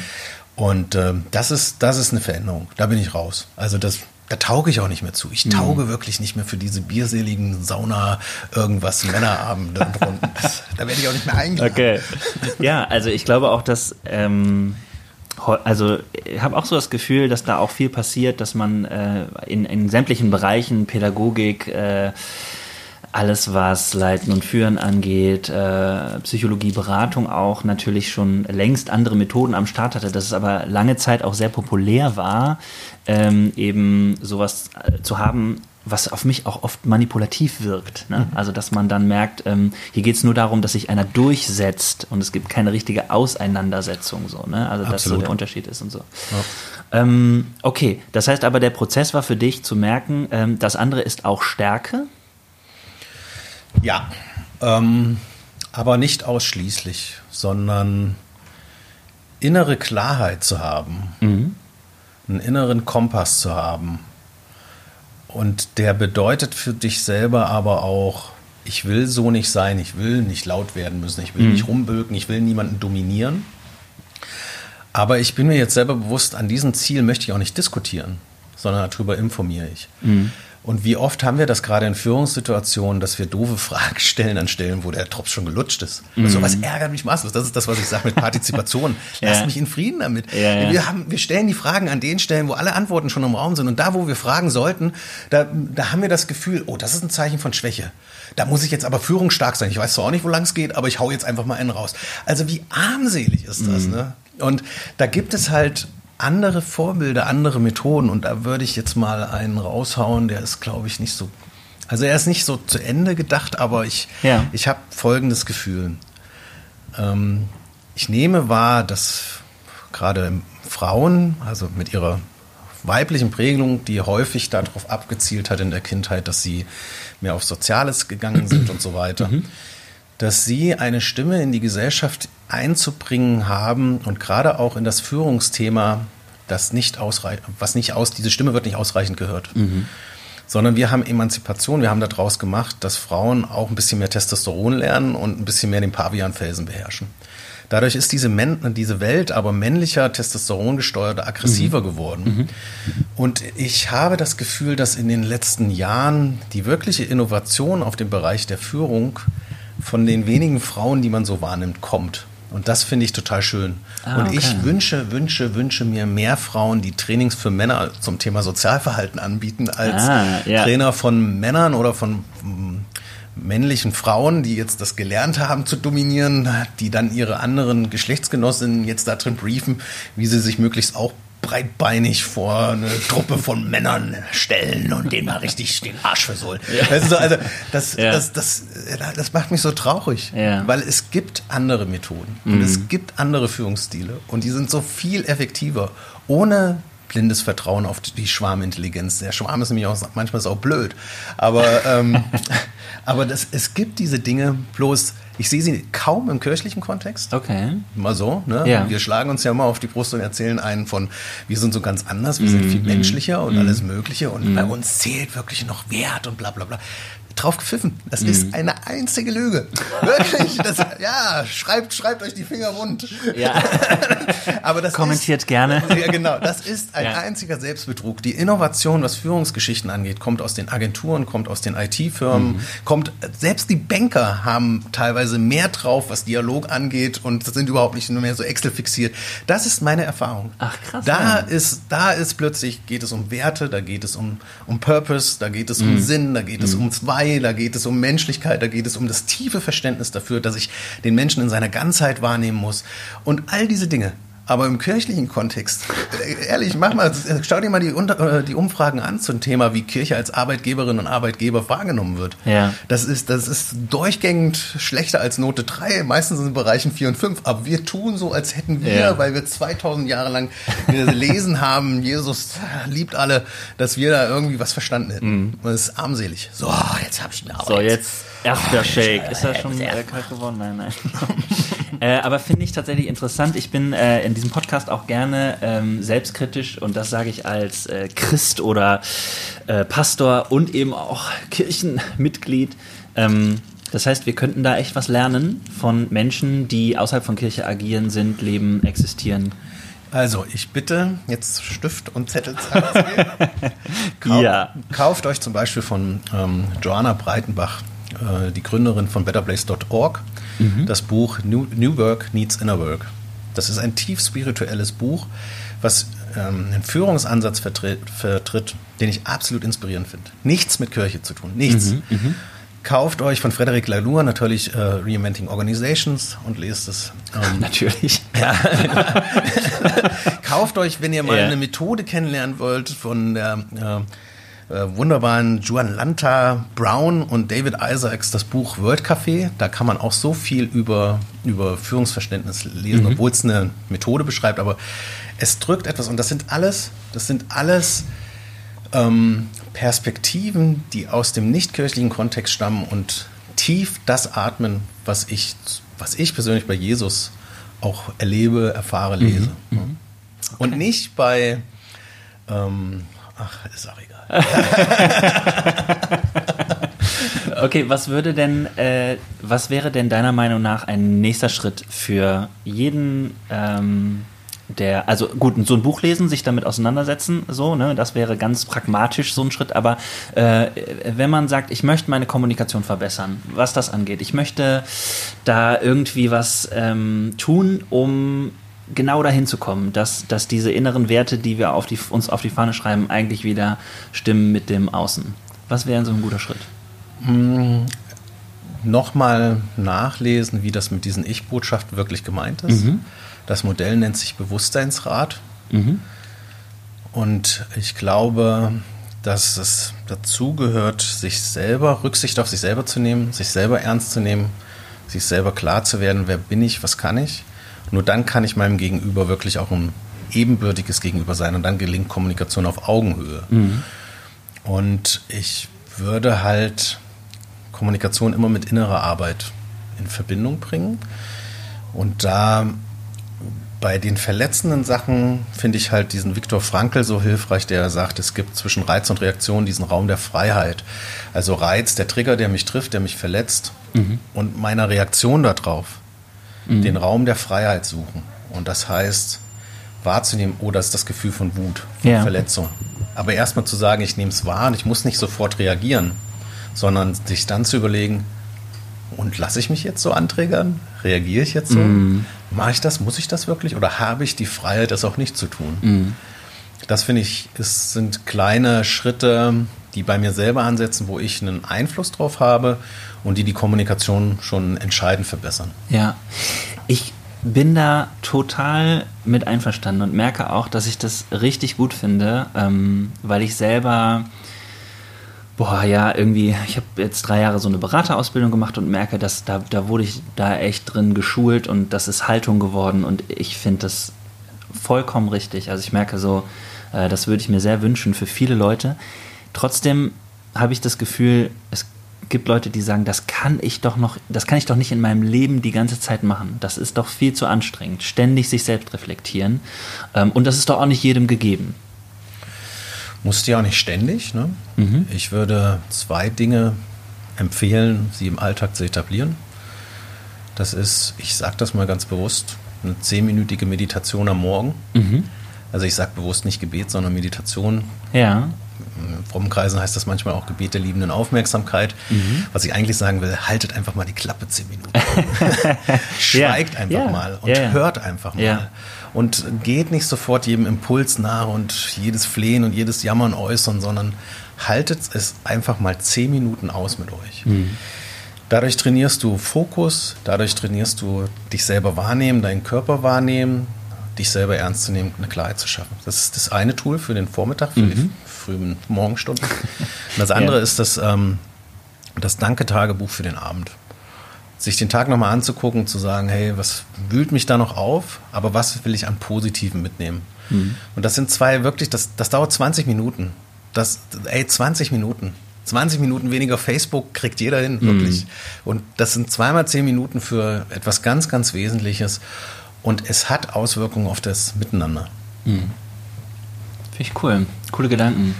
Speaker 2: Und ähm, das ist das ist eine Veränderung. Da bin ich raus. Also das da tauge ich auch nicht mehr zu. Ich tauge
Speaker 1: Mhm.
Speaker 2: wirklich nicht mehr für diese bierseligen Sauna irgendwas Männerabende und Runden. Da werde ich auch nicht mehr eingeladen.
Speaker 1: Okay. Ja, also ich glaube auch, dass ähm, also ich habe auch so das Gefühl, dass da auch viel passiert, dass man äh, in, in sämtlichen Bereichen Pädagogik äh, alles, was Leiten und Führen angeht, äh, Psychologie, Beratung auch natürlich schon längst andere Methoden am Start hatte, dass es aber lange Zeit auch sehr populär war, ähm, eben sowas äh, zu haben, was auf mich auch oft manipulativ wirkt. Ne? Also, dass man dann merkt, ähm, hier geht es nur darum, dass sich einer durchsetzt und es gibt keine richtige Auseinandersetzung. So, ne? Also, dass so
Speaker 2: Absolut.
Speaker 1: der Unterschied ist und so. Ähm, okay, das heißt aber, der Prozess war für dich zu merken, ähm, das andere ist auch Stärke.
Speaker 2: Ja, ähm, aber nicht ausschließlich, sondern innere Klarheit zu haben, einen inneren Kompass zu haben. Und der bedeutet für dich selber aber auch, ich will so nicht sein, ich will nicht laut werden müssen, ich will nicht rumbölken, ich will niemanden dominieren. Aber ich bin mir jetzt selber bewusst, an diesem Ziel möchte ich auch nicht diskutieren, sondern darüber informiere ich. Und wie oft haben wir das gerade in Führungssituationen, dass wir doofe Fragen stellen an Stellen, wo der Drops schon gelutscht ist. Mhm. Also was ärgert mich maßlos. Das ist das, was ich sage mit Partizipation. Lass ja. mich in Frieden damit. Ja, ja. Wir, haben, wir stellen die Fragen an den Stellen, wo alle Antworten schon im Raum sind. Und da, wo wir fragen sollten, da, da haben wir das Gefühl, oh, das ist ein Zeichen von Schwäche. Da muss ich jetzt aber führungsstark sein. Ich weiß zwar auch nicht, wo lang es geht, aber ich hau jetzt einfach mal einen raus. Also wie armselig ist das, mhm. ne? Und da gibt es halt andere Vorbilder, andere Methoden. Und da würde ich jetzt mal einen raushauen, der ist, glaube ich, nicht so. Also er ist nicht so zu Ende gedacht, aber ich, ja. ich habe folgendes Gefühl. Ähm, ich nehme wahr, dass gerade Frauen, also mit ihrer weiblichen Prägung, die häufig darauf abgezielt hat in der Kindheit, dass sie mehr auf Soziales gegangen sind und so weiter, mhm. Dass sie eine Stimme in die Gesellschaft einzubringen haben und gerade auch in das Führungsthema, das nicht ausreicht, was nicht aus, diese Stimme wird nicht ausreichend gehört. Mhm. Sondern wir haben Emanzipation, wir haben daraus gemacht, dass Frauen auch ein bisschen mehr Testosteron lernen und ein bisschen mehr den Pavianfelsen beherrschen. Dadurch ist diese, Men diese Welt aber männlicher, testosterongesteuerter, aggressiver mhm. geworden. Mhm. Und ich habe das Gefühl, dass in den letzten Jahren die wirkliche Innovation auf dem Bereich der Führung von den wenigen Frauen, die man so wahrnimmt, kommt. Und das finde ich total schön. Ah, und okay. ich wünsche, wünsche, wünsche mir mehr Frauen, die Trainings für Männer zum Thema Sozialverhalten anbieten, als ah, ja. Trainer von Männern oder von mm, männlichen Frauen, die jetzt das gelernt haben zu dominieren, die dann ihre anderen Geschlechtsgenossinnen jetzt da drin briefen, wie sie sich möglichst auch breitbeinig vor eine Truppe von Männern stellen und denen mal richtig den Arsch versohlen. Ja. Also, also das, ja. das, das, das, macht mich so traurig, ja. weil es gibt andere Methoden mhm. und es gibt andere Führungsstile und die sind so viel effektiver, ohne blindes Vertrauen auf die Schwarmintelligenz. Der Schwarm ist nämlich auch manchmal auch blöd, aber, ähm, aber das, es gibt diese Dinge, bloß ich sehe sie kaum im kirchlichen Kontext.
Speaker 1: Okay.
Speaker 2: Mal so. Ne? Ja. Wir schlagen uns ja mal auf die Brust und erzählen einen von, wir sind so ganz anders, wir sind viel mhm. menschlicher und mm. alles Mögliche und mm. bei uns zählt wirklich noch Wert und bla bla bla drauf gepfiffen. Das mhm. ist eine einzige Lüge. Wirklich. Das, ja, schreibt, schreibt euch die Finger rund. Ja.
Speaker 1: Aber das Kommentiert ist, gerne.
Speaker 2: Ja, genau. Das ist ein ja. einziger Selbstbetrug. Die Innovation, was Führungsgeschichten angeht, kommt aus den Agenturen, kommt aus den IT-Firmen, mhm. kommt, selbst die Banker haben teilweise mehr drauf, was Dialog angeht und sind überhaupt nicht nur mehr so Excel fixiert. Das ist meine Erfahrung.
Speaker 1: Ach, krass.
Speaker 2: Da ja. ist, da ist plötzlich, geht es um Werte, da geht es um, um Purpose, da geht es um mhm. Sinn, da geht es mhm. um zwei Zwei, da geht es um Menschlichkeit, da geht es um das tiefe Verständnis dafür, dass ich den Menschen in seiner Ganzheit wahrnehmen muss. Und all diese Dinge, aber im kirchlichen Kontext, äh, ehrlich, mach mal, schau dir mal die, äh, die Umfragen an zum Thema, wie Kirche als Arbeitgeberin und Arbeitgeber wahrgenommen wird.
Speaker 1: Ja.
Speaker 2: Das ist, das ist durchgängig schlechter als Note 3, meistens in Bereichen 4 und 5. Aber wir tun so, als hätten wir, ja. weil wir 2000 Jahre lang gelesen haben, Jesus liebt alle, dass wir da irgendwie was verstanden hätten. Mhm. Und das ist armselig. So, jetzt habe ich eine
Speaker 1: Arbeit. So, jetzt Erster Shake. Ist das schon äh, kalt geworden? Nein, nein. äh, aber finde ich tatsächlich interessant. Ich bin äh, in diesem Podcast auch gerne ähm, selbstkritisch und das sage ich als äh, Christ oder äh, Pastor und eben auch Kirchenmitglied. Ähm, das heißt, wir könnten da echt was lernen von Menschen, die außerhalb von Kirche agieren, sind, leben, existieren.
Speaker 2: Also, ich bitte jetzt Stift und Zettel Kau ja. Kauft euch zum Beispiel von ähm, Joanna Breitenbach äh, die Gründerin von betterplace.org, mhm. das Buch New, New, Work Needs Inner Work. Das ist ein tief spirituelles Buch, was ähm, einen Führungsansatz vertritt, vertritt, den ich absolut inspirierend finde. Nichts mit Kirche zu tun, nichts. Mhm, mhm. Kauft euch von Frederic Lalour natürlich äh, Reinventing Organizations und lest es.
Speaker 1: Ähm, natürlich. Ja.
Speaker 2: Kauft euch, wenn ihr mal ja. eine Methode kennenlernen wollt, von der äh, äh, wunderbaren Juan Lanta Brown und David Isaacs das Buch World Café. Da kann man auch so viel über, über Führungsverständnis lesen, mhm. obwohl es eine Methode beschreibt, aber es drückt etwas und das sind alles, das sind alles ähm, Perspektiven, die aus dem nichtkirchlichen Kontext stammen und tief das atmen, was ich, was ich persönlich bei Jesus auch erlebe, erfahre, lese. Mhm. Mhm. Okay. Und nicht bei, ähm, ach, ist auch egal.
Speaker 1: okay, was würde denn, äh, was wäre denn deiner Meinung nach ein nächster Schritt für jeden ähm, der, also gut, so ein Buch lesen, sich damit auseinandersetzen, so, ne, das wäre ganz pragmatisch so ein Schritt, aber äh, wenn man sagt, ich möchte meine Kommunikation verbessern, was das angeht, ich möchte da irgendwie was ähm, tun, um genau dahin zu kommen, dass, dass diese inneren Werte, die wir auf die, uns auf die Fahne schreiben, eigentlich wieder stimmen mit dem Außen. Was wäre so ein guter Schritt?
Speaker 2: Hm, Nochmal nachlesen, wie das mit diesen Ich-Botschaften wirklich gemeint ist. Mhm. Das Modell nennt sich Bewusstseinsrat. Mhm. Und ich glaube, dass es dazu gehört, sich selber, Rücksicht auf sich selber zu nehmen, sich selber ernst zu nehmen, sich selber klar zu werden, wer bin ich, was kann ich. Nur dann kann ich meinem Gegenüber wirklich auch ein ebenbürtiges Gegenüber sein und dann gelingt Kommunikation auf Augenhöhe. Mhm. Und ich würde halt Kommunikation immer mit innerer Arbeit in Verbindung bringen. Und da bei den verletzenden Sachen finde ich halt diesen Viktor Frankl so hilfreich, der sagt, es gibt zwischen Reiz und Reaktion diesen Raum der Freiheit. Also Reiz, der Trigger, der mich trifft, der mich verletzt mhm. und meiner Reaktion darauf mhm. den Raum der Freiheit suchen. Und das heißt, wahrzunehmen, oh, das ist das Gefühl von Wut, von ja. Verletzung. Aber erstmal zu sagen, ich nehme es wahr und ich muss nicht sofort reagieren, sondern sich dann zu überlegen, und lasse ich mich jetzt so anträgern? Reagiere ich jetzt so? Mm. Mache ich das? Muss ich das wirklich? Oder habe ich die Freiheit, das auch nicht zu tun? Mm. Das finde ich, es sind kleine Schritte, die bei mir selber ansetzen, wo ich einen Einfluss drauf habe und die die Kommunikation schon entscheidend verbessern.
Speaker 1: Ja, ich bin da total mit einverstanden und merke auch, dass ich das richtig gut finde, ähm, weil ich selber, boah, ja, irgendwie, ich habe jetzt drei Jahre so eine Beraterausbildung gemacht und merke, dass da, da wurde ich da echt drin geschult und das ist Haltung geworden und ich finde das vollkommen richtig. Also ich merke so, äh, das würde ich mir sehr wünschen für viele Leute. Trotzdem habe ich das Gefühl, es gibt Leute, die sagen, das kann ich doch noch, das kann ich doch nicht in meinem Leben die ganze Zeit machen. Das ist doch viel zu anstrengend. Ständig sich selbst reflektieren. Ähm, und das ist doch auch nicht jedem gegeben.
Speaker 2: Musst du ja auch nicht ständig. Ne? Mhm. Ich würde zwei Dinge empfehlen, sie im Alltag zu etablieren. Das ist, ich sage das mal ganz bewusst, eine zehnminütige Meditation am Morgen. Mhm. Also ich sage bewusst nicht Gebet, sondern Meditation.
Speaker 1: Ja
Speaker 2: frommen Kreisen heißt das manchmal auch Gebet der liebenden Aufmerksamkeit. Mhm. Was ich eigentlich sagen will, haltet einfach mal die Klappe zehn Minuten. Schweigt ja. einfach ja. mal und ja. hört einfach mal. Und geht nicht sofort jedem Impuls nach und jedes Flehen und jedes Jammern äußern, sondern haltet es einfach mal zehn Minuten aus mit euch. Mhm. Dadurch trainierst du Fokus, dadurch trainierst du dich selber wahrnehmen, deinen Körper wahrnehmen, dich selber ernst zu nehmen, eine Klarheit zu schaffen. Das ist das eine Tool für den Vormittag, für mhm. die frühen Morgenstunden. Und das andere ja. ist das, ähm, das Danke-Tagebuch für den Abend. Sich den Tag nochmal anzugucken, zu sagen, hey, was wühlt mich da noch auf, aber was will ich an Positiven mitnehmen? Mhm. Und das sind zwei wirklich, das, das dauert 20 Minuten. Das, ey, 20 Minuten. 20 Minuten weniger Facebook kriegt jeder hin, wirklich. Mhm. Und das sind zweimal 10 Minuten für etwas ganz, ganz Wesentliches. Und es hat Auswirkungen auf das Miteinander. Mhm.
Speaker 1: Finde ich cool. Coole Gedanken.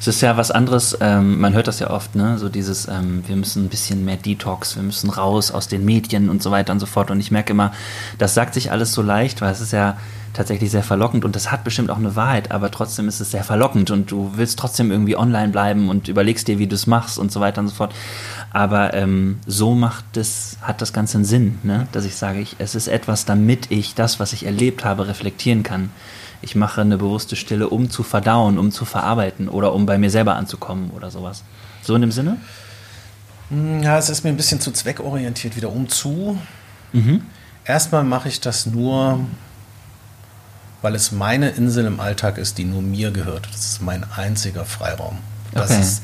Speaker 1: Es ist ja was anderes, ähm, man hört das ja oft, ne? So dieses, ähm, wir müssen ein bisschen mehr Detox, wir müssen raus aus den Medien und so weiter und so fort. Und ich merke immer, das sagt sich alles so leicht, weil es ist ja tatsächlich sehr verlockend und das hat bestimmt auch eine Wahrheit, aber trotzdem ist es sehr verlockend und du willst trotzdem irgendwie online bleiben und überlegst dir, wie du es machst und so weiter und so fort. Aber ähm, so macht das, hat das Ganze einen Sinn, ne? dass ich sage, ich, es ist etwas, damit ich das, was ich erlebt habe, reflektieren kann. Ich mache eine bewusste Stille, um zu verdauen, um zu verarbeiten oder um bei mir selber anzukommen oder sowas. So in dem Sinne?
Speaker 2: Hm, ja, es ist mir ein bisschen zu zweckorientiert wieder um zu. Mhm. Erstmal mache ich das nur, weil es meine Insel im Alltag ist, die nur mir gehört. Das ist mein einziger Freiraum. Das okay. ist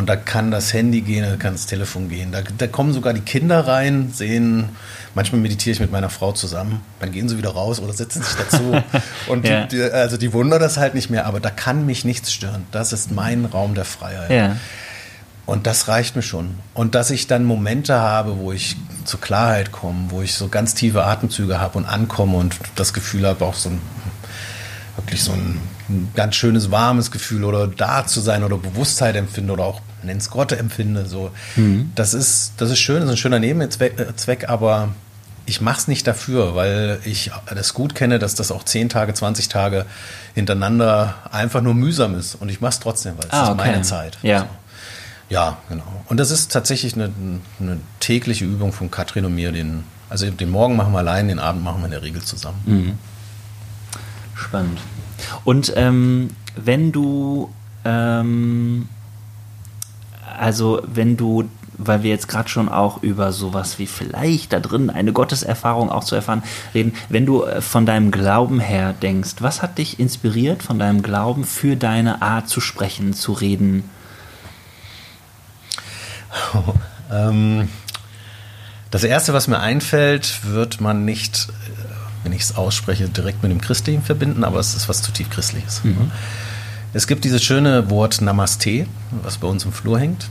Speaker 2: und da kann das Handy gehen, da kann das Telefon gehen. Da, da, kommen sogar die Kinder rein, sehen, manchmal meditiere ich mit meiner Frau zusammen, dann gehen sie wieder raus oder setzen sich dazu. Und ja. die, also die wundern das halt nicht mehr, aber da kann mich nichts stören. Das ist mein Raum der Freiheit.
Speaker 1: Ja.
Speaker 2: Und das reicht mir schon. Und dass ich dann Momente habe, wo ich zur Klarheit komme, wo ich so ganz tiefe Atemzüge habe und ankomme und das Gefühl habe, auch so ein, wirklich so ein ein ganz schönes, warmes Gefühl oder da zu sein oder Bewusstheit empfinde oder auch nenn's Grotte empfinde. So. Mhm. Das, ist, das ist schön, das ist ein schöner Nebenzweck, äh, aber ich mache es nicht dafür, weil ich das gut kenne, dass das auch 10 Tage, 20 Tage hintereinander einfach nur mühsam ist. Und ich mache es trotzdem, weil es
Speaker 1: Ah,
Speaker 2: ist
Speaker 1: okay.
Speaker 2: meine Zeit.
Speaker 1: Ja.
Speaker 2: So. Ja, genau. Und das ist tatsächlich eine, eine tägliche Übung von Katrin und mir. Den, also den Morgen machen wir allein, den Abend machen wir in der Regel zusammen.
Speaker 1: Mhm. Spannend. Und ähm, wenn du, ähm, also wenn du, weil wir jetzt gerade schon auch über sowas wie vielleicht da drin eine Gotteserfahrung auch zu erfahren reden, wenn du äh, von deinem Glauben her denkst, was hat dich inspiriert von deinem Glauben für deine Art zu sprechen, zu reden?
Speaker 2: Ähm, das Erste, was mir einfällt, wird man nicht, äh, wenn ich es ausspreche, direkt mit dem Christlichen verbinden, aber es ist was zutiefst Christliches. Es gibt dieses schöne Wort Namaste, was bei uns im Flur hängt.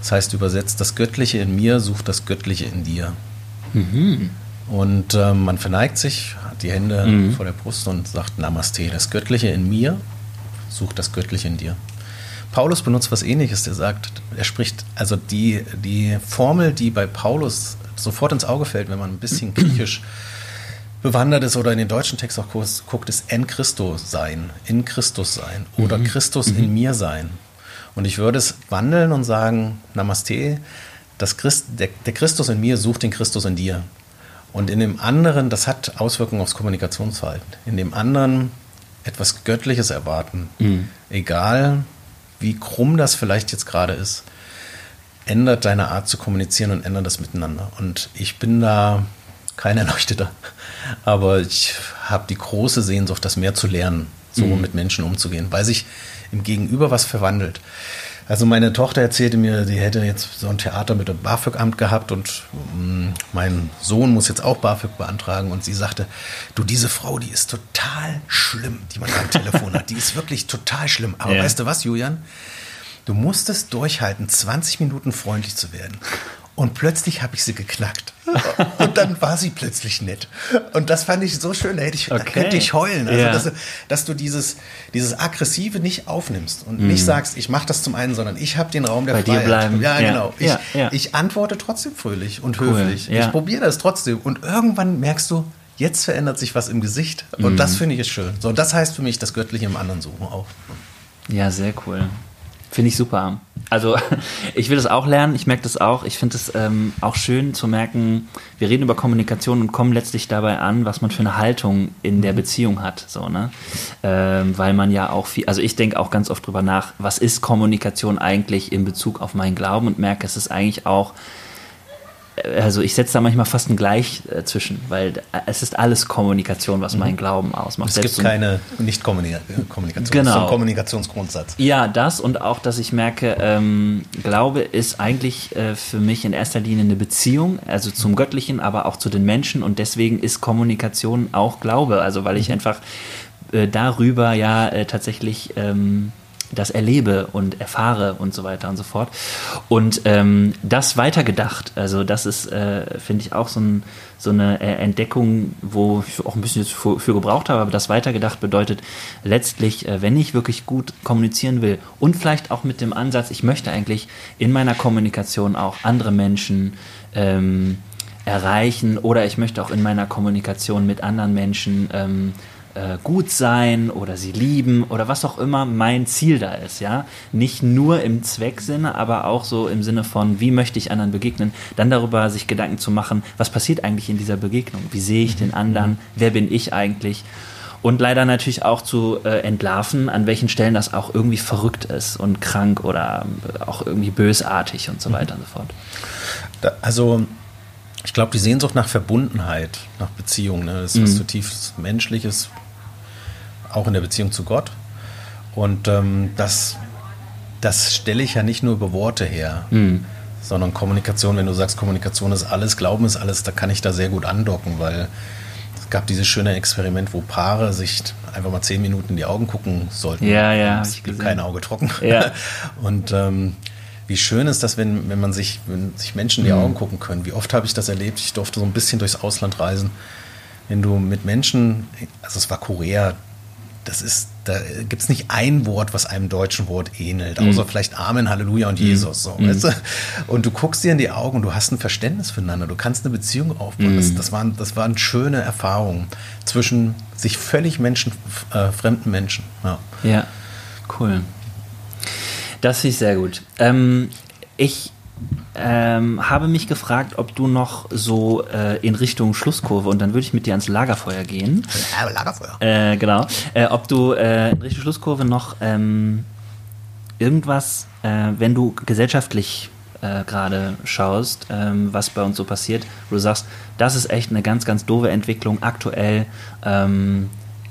Speaker 2: Das heißt übersetzt, das Göttliche in mir sucht das Göttliche in dir. Und ähm, man verneigt sich, hat die Hände vor der Brust und sagt Namaste. Das Göttliche in mir sucht das Göttliche in dir. Paulus benutzt was ähnliches, der sagt, er spricht, also die, die Formel, die bei Paulus sofort ins Auge fällt, wenn man ein bisschen griechisch bewandert ist oder in den deutschen Text auch guckt, ist en Christo sein, in Christus sein oder Christus in mir sein. Und ich würde es wandeln und sagen, Namaste, das Christ, der, der Christus in mir sucht den Christus in dir. Und in dem anderen, das hat Auswirkungen aufs Kommunikationsverhalten, in dem anderen etwas Göttliches erwarten. Egal, wie krumm das vielleicht jetzt gerade ist, ändert deine Art zu kommunizieren und ändert das miteinander. Und ich bin da kein Erleuchteter, aber ich habe die große Sehnsucht, das mehr zu lernen, so mit Menschen umzugehen, weil sich im Gegenüber was verwandelt. Also meine Tochter erzählte mir, sie hätte jetzt so ein Theater mit dem BAföG-Amt gehabt und mh, mein Sohn muss jetzt auch BAföG beantragen und sie sagte, du, diese Frau, die ist total schlimm, die man am Telefon hat, die ist wirklich total schlimm. Aber
Speaker 1: Ja.
Speaker 2: weißt du was, Julian? Du musstest durchhalten, 20 Minuten freundlich zu werden. Und plötzlich habe ich sie geknackt. Und dann war sie plötzlich nett. Und das fand ich so schön, da, hätte ich, da
Speaker 1: Okay.
Speaker 2: könnte ich heulen. Also,
Speaker 1: Ja.
Speaker 2: dass, du- dass du dieses, dieses Aggressive nicht aufnimmst und
Speaker 1: Mhm.
Speaker 2: nicht sagst, ich mache das zum einen, sondern ich habe den Raum der
Speaker 1: Bei dir
Speaker 2: Freiheit.
Speaker 1: bleiben.
Speaker 2: Ja,
Speaker 1: Ja.
Speaker 2: genau. Ich,
Speaker 1: Ja,
Speaker 2: ich antworte trotzdem fröhlich und
Speaker 1: Cool.
Speaker 2: höflich. Ich probiere das trotzdem. Und irgendwann merkst du, jetzt verändert sich was im Gesicht. Und
Speaker 1: Mhm.
Speaker 2: das finde ich ist schön. So, das heißt für mich das Göttliche im anderen suchen auch.
Speaker 1: Ja, sehr cool. Finde ich super. Also ich will das auch lernen, ich merke das auch. Ich finde es ähm, auch schön zu merken, wir reden über Kommunikation und kommen letztlich dabei an, was man für eine Haltung in der Beziehung hat. So, ne? ähm, weil man ja auch viel, also ich denke auch ganz oft drüber nach, was ist Kommunikation eigentlich in Bezug auf meinen Glauben und merke, es ist eigentlich auch also ich setze da manchmal fast ein Gleich äh, zwischen, weil es ist alles Kommunikation, was meinen Glauben ausmacht.
Speaker 2: Mhm. Es
Speaker 1: Selbst
Speaker 2: gibt keine Nicht-Kommunikation. Kommunikation.
Speaker 1: Genau.
Speaker 2: Das ist so ein Kommunikationsgrundsatz.
Speaker 1: Ja, das und auch, dass ich merke, ähm, Glaube ist eigentlich äh, für mich in erster Linie eine Beziehung, also zum Göttlichen, aber auch zu den Menschen und deswegen ist Kommunikation auch Glaube, also weil ich einfach äh, darüber ja äh, tatsächlich ähm, das erlebe und erfahre und so weiter und so fort. Und ähm, das weitergedacht, also das ist, äh, finde ich, auch so, ein, so eine äh, Entdeckung, wo ich auch ein bisschen für, für gebraucht habe, aber das weitergedacht bedeutet letztlich, äh, wenn ich wirklich gut kommunizieren will und vielleicht auch mit dem Ansatz, ich möchte eigentlich in meiner Kommunikation auch andere Menschen ähm, erreichen oder ich möchte auch in meiner Kommunikation mit anderen Menschen ähm, äh, gut sein oder sie lieben oder was auch immer mein Ziel da ist, ja. Nicht nur im Zwecksinne, aber auch so im Sinne von, wie möchte ich anderen begegnen, dann darüber sich Gedanken zu machen, was passiert eigentlich in dieser Begegnung? Wie sehe ich den anderen? Wer bin ich eigentlich? Und leider natürlich auch zu äh, entlarven, an welchen Stellen das auch irgendwie verrückt ist und krank oder auch irgendwie bösartig und so weiter und so fort.
Speaker 2: Da, also, ich glaube, die Sehnsucht nach Verbundenheit, nach Beziehung, ne, das ist was zutiefst Menschliches, auch in der Beziehung zu Gott. Und ähm, das, das stelle ich ja nicht nur über Worte her, sondern Kommunikation, wenn du sagst, Kommunikation ist alles, Glauben ist alles, da kann ich da sehr gut andocken, weil es gab dieses schöne Experiment, wo Paare sich einfach mal zehn Minuten in die Augen gucken sollten.
Speaker 1: Ja, ja,
Speaker 2: Es blieb kein Auge trocken.
Speaker 1: Ja.
Speaker 2: Und ähm, wie schön ist das, wenn, wenn man sich, wenn sich Menschen in die Augen gucken können. Wie oft habe ich das erlebt? Ich durfte so ein bisschen durchs Ausland reisen. Wenn du mit Menschen, also es war Korea, das ist, da gibt es nicht ein Wort, was einem deutschen Wort ähnelt, außer mhm. vielleicht Amen, Halleluja und mhm. Jesus. So, mhm. weißt du? Und du guckst dir in die Augen und du hast ein Verständnis füreinander, du kannst eine Beziehung aufbauen. Das, mhm. das, waren, das waren schöne Erfahrungen zwischen sich völlig Menschen, äh, fremden Menschen.
Speaker 1: Ja, ja cool. Das finde ich sehr gut. Ähm, ich ähm, habe mich gefragt, ob du noch so äh, in Richtung Schlusskurve und dann würde ich mit dir ans Lagerfeuer gehen.
Speaker 2: Ja, Lagerfeuer.
Speaker 1: Äh, genau. Äh, ob du äh, in Richtung Schlusskurve noch ähm, irgendwas, äh, wenn du gesellschaftlich äh, gerade schaust, ähm, was bei uns so passiert, wo du sagst, das ist echt eine ganz, ganz doofe Entwicklung aktuell ähm,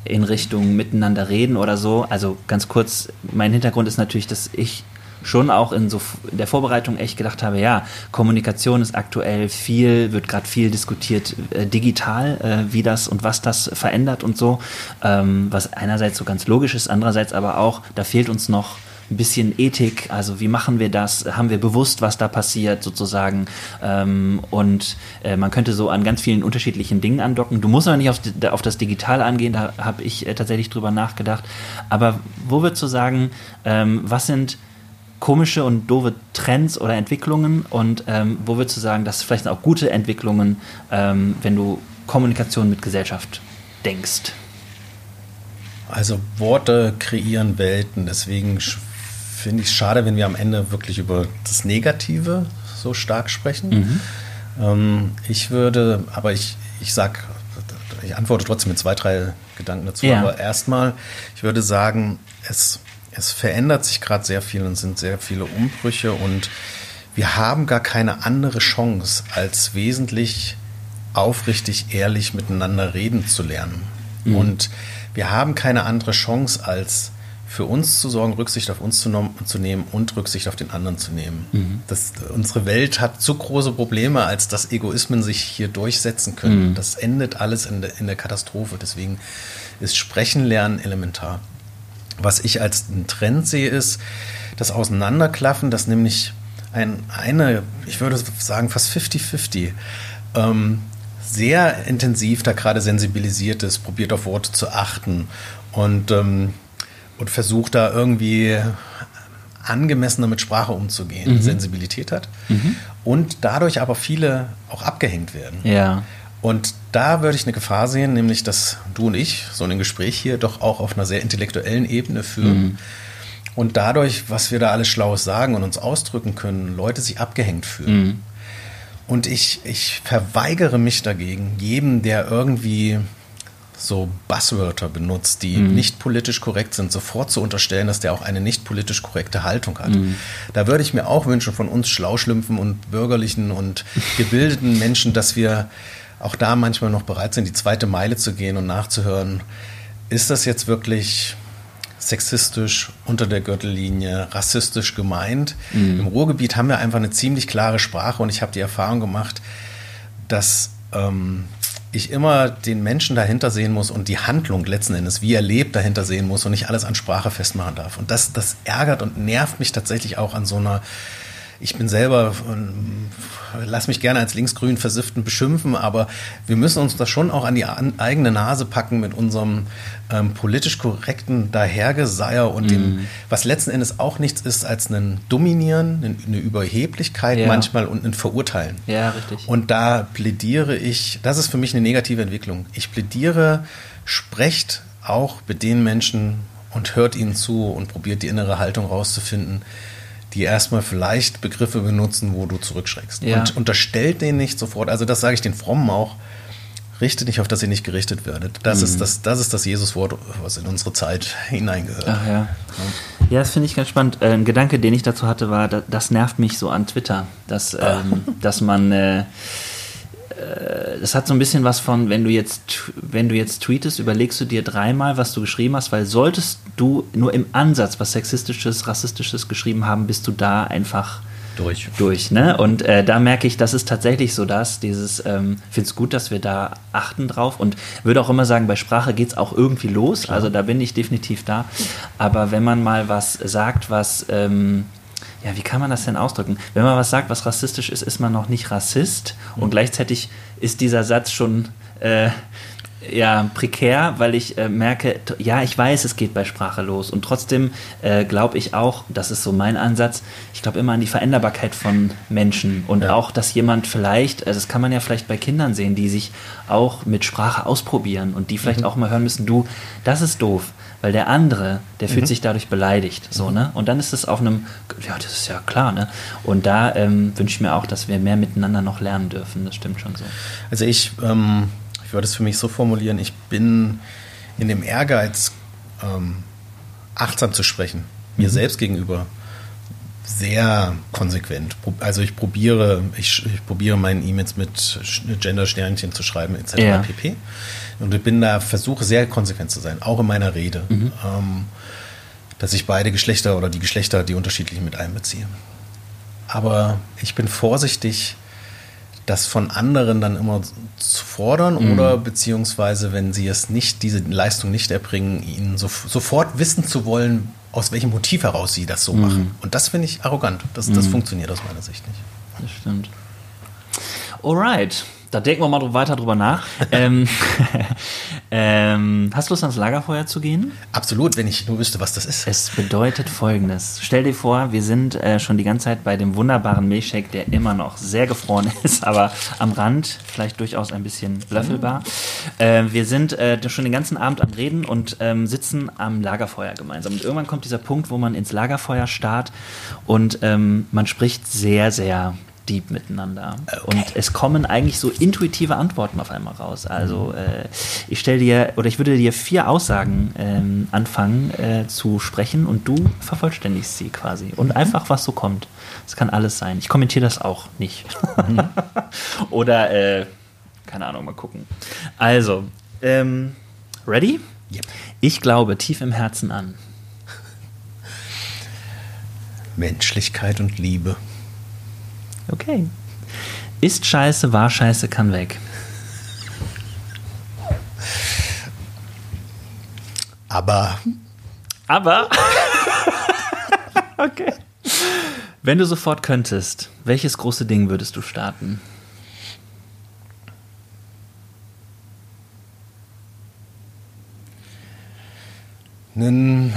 Speaker 1: in Richtung miteinander reden oder so. Also ganz kurz, mein Hintergrund ist natürlich, dass ich schon auch in, so, der Vorbereitung echt gedacht habe, ja, Kommunikation ist aktuell viel, wird gerade viel diskutiert äh, digital, äh, wie das und was das verändert und so, ähm, was einerseits so ganz logisch ist, andererseits aber auch, da fehlt uns noch ein bisschen Ethik, also wie machen wir das, haben wir bewusst, was da passiert sozusagen ähm, und äh, man könnte so an ganz vielen unterschiedlichen Dingen andocken. Du musst aber nicht auf, auf das Digital angehen, da habe ich äh, tatsächlich drüber nachgedacht, aber wo würdest du sagen, ähm, was sind komische und doofe Trends oder Entwicklungen und ähm, wo würdest du sagen, das vielleicht auch gute Entwicklungen, ähm, wenn du Kommunikation mit Gesellschaft denkst?
Speaker 2: Also Worte kreieren Welten, deswegen finde ich es schade, wenn wir am Ende wirklich über das Negative so stark sprechen. Mhm. Ähm, ich würde, aber ich, ich sag, ich antworte trotzdem mit zwei, drei Gedanken dazu, ja. aber erstmal, ich würde sagen, es es verändert sich gerade sehr viel und sind sehr viele Umbrüche und wir haben gar keine andere Chance, als wesentlich aufrichtig, ehrlich miteinander reden zu lernen. Mhm. Und wir haben keine andere Chance, als für uns zu sorgen, Rücksicht auf uns zu, zu nehmen und Rücksicht auf den anderen zu nehmen. Mhm. Das, unsere Welt hat zu große Probleme, als dass Egoismen sich hier durchsetzen können. Mhm. Das endet alles in, de, in der Katastrophe. Deswegen ist Sprechen lernen elementar. Was ich als einen Trend sehe, ist das Auseinanderklaffen, das nämlich ein, eine, ich würde sagen, fast 50-50, ähm, sehr intensiv da gerade sensibilisiert ist, probiert auf Worte zu achten und, ähm, und versucht da irgendwie angemessener mit Sprache umzugehen, mhm. Sensibilität hat mhm. und dadurch aber viele auch abgehängt werden.
Speaker 1: Ja.
Speaker 2: Und da würde ich eine Gefahr sehen, nämlich dass du und ich so ein Gespräch hier doch auch auf einer sehr intellektuellen Ebene führen. Mhm. Und dadurch, was wir da alles Schlaues sagen und uns ausdrücken können, Leute sich abgehängt fühlen. Mhm. Und ich, ich verweigere mich dagegen, jedem, der irgendwie so Buzzwörter benutzt, die mhm. nicht politisch korrekt sind, sofort zu unterstellen, dass der auch eine nicht politisch korrekte Haltung hat. Mhm. Da würde ich mir auch wünschen von uns Schlauschlümpfen und bürgerlichen und gebildeten Menschen, dass wir auch da manchmal noch bereit sind, die zweite Meile zu gehen und nachzuhören, ist das jetzt wirklich sexistisch unter der Gürtellinie, rassistisch gemeint. Mhm. Im Ruhrgebiet haben wir einfach eine ziemlich klare Sprache und ich habe die Erfahrung gemacht, dass ähm, ich immer den Menschen dahinter sehen muss und die Handlung letzten Endes, wie er lebt, dahinter sehen muss und nicht alles an Sprache festmachen darf. Und das, das ärgert und nervt mich tatsächlich auch an so einer ich bin selber, lass mich gerne als linksgrün Versifften beschimpfen, aber wir müssen uns das schon auch an die eigene Nase packen mit unserem ähm, politisch korrekten Dahergeseier und dem, mhm. was letzten Endes auch nichts ist als ein Dominieren, eine Überheblichkeit ja. manchmal und ein Verurteilen.
Speaker 1: Ja, richtig.
Speaker 2: Und da plädiere ich, das ist für mich eine negative Entwicklung. Ich plädiere, sprecht auch mit den Menschen und hört ihnen zu und probiert die innere Haltung rauszufinden die erstmal vielleicht Begriffe benutzen, wo du zurückschreckst. Ja. Und unterstellt denen nicht sofort, also das sage ich den Frommen auch, richtet nicht auf, dass ihr nicht gerichtet werdet. Das, mhm. ist, das, das ist das Jesuswort, was in unsere Zeit hineingehört.
Speaker 1: Ach ja. Ja, das finde ich ganz spannend. Äh, ein Gedanke, den ich dazu hatte, war, das nervt mich so an Twitter, dass, ah. ähm, dass man äh, äh, das hat so ein bisschen was von, wenn du jetzt, wenn du jetzt tweetest, überlegst du dir dreimal, was du geschrieben hast, weil solltest du nur im Ansatz was Sexistisches, Rassistisches geschrieben haben, bist du da einfach
Speaker 2: durch.
Speaker 1: Durch, ne? Und äh, da merke ich, das ist tatsächlich so das, dieses, ähm, finde es gut, dass wir da achten drauf und würde auch immer sagen, bei Sprache geht es auch irgendwie los, Klar. also da bin ich definitiv da. Aber wenn man mal was sagt, was ähm, ja, wie kann man das denn ausdrücken? Wenn man was sagt, was rassistisch ist, ist man noch nicht Rassist und gleichzeitig ist dieser Satz schon äh, ja, prekär, weil ich äh, merke, ja, ich weiß, es geht bei Sprache los. Und trotzdem äh, glaube ich auch, das ist so mein Ansatz, ich glaube immer an die Veränderbarkeit von Menschen. Und ja. auch, dass jemand vielleicht, also das kann man ja vielleicht bei Kindern sehen, die sich auch mit Sprache ausprobieren und die vielleicht mhm. auch mal hören müssen, du, das ist doof. Weil der andere, der fühlt mhm. sich dadurch beleidigt. So, ne? Und dann ist es auf einem, ja, das ist ja klar, ne? Und da ähm, wünsche ich mir auch, dass wir mehr miteinander noch lernen dürfen. Das stimmt schon so.
Speaker 2: Also ich ähm ich würde es für mich so formulieren, ich bin in dem Ehrgeiz, ähm, achtsam zu sprechen, mir mhm. selbst gegenüber sehr konsequent. Also ich probiere, ich, ich probiere meinen E-Mails mit Gender-Sternchen zu schreiben, etc. Ja. pp. Und ich bin da, versuche sehr konsequent zu sein, auch in meiner Rede. Mhm. Ähm, dass ich beide Geschlechter oder die Geschlechter, die unterschiedlichen, mit einbeziehe. Aber ich bin vorsichtig, das von anderen dann immer zu fordern mhm. oder beziehungsweise, wenn sie es nicht, diese Leistung nicht erbringen, ihnen so, sofort wissen zu wollen, aus welchem Motiv heraus sie das so mhm. machen. Und das finde ich arrogant. Das, das mhm. funktioniert aus meiner Sicht nicht.
Speaker 1: Das stimmt. Alright. Da denken wir mal weiter drüber nach. ähm, ähm, hast du Lust, ans Lagerfeuer zu gehen?
Speaker 2: Absolut, wenn ich nur wüsste, was das ist.
Speaker 1: Es bedeutet folgendes. Stell dir vor, wir sind äh, schon die ganze Zeit bei dem wunderbaren Milchshake, der immer noch sehr gefroren ist, aber am Rand vielleicht durchaus ein bisschen löffelbar. Äh, wir sind äh, schon den ganzen Abend am Reden und ähm, sitzen am Lagerfeuer gemeinsam. Und irgendwann kommt dieser Punkt, wo man ins Lagerfeuer starrt und ähm, man spricht sehr, sehr deep miteinander. Okay. Und es kommen eigentlich so intuitive Antworten auf einmal raus. Also äh, ich stelle dir oder ich würde dir vier Aussagen ähm, anfangen äh, zu sprechen und du vervollständigst sie quasi. Und mhm. einfach, was so kommt. Es kann alles sein. Ich kommentiere das auch nicht. Mhm. oder äh, keine Ahnung, mal gucken. Also, ähm, ready? Yep. Ich glaube tief im Herzen an.
Speaker 2: Menschlichkeit und Liebe.
Speaker 1: Okay. Ist scheiße, war scheiße, kann weg.
Speaker 2: Aber.
Speaker 1: Aber. okay. Wenn du sofort könntest, welches große Ding würdest du starten?
Speaker 2: Einen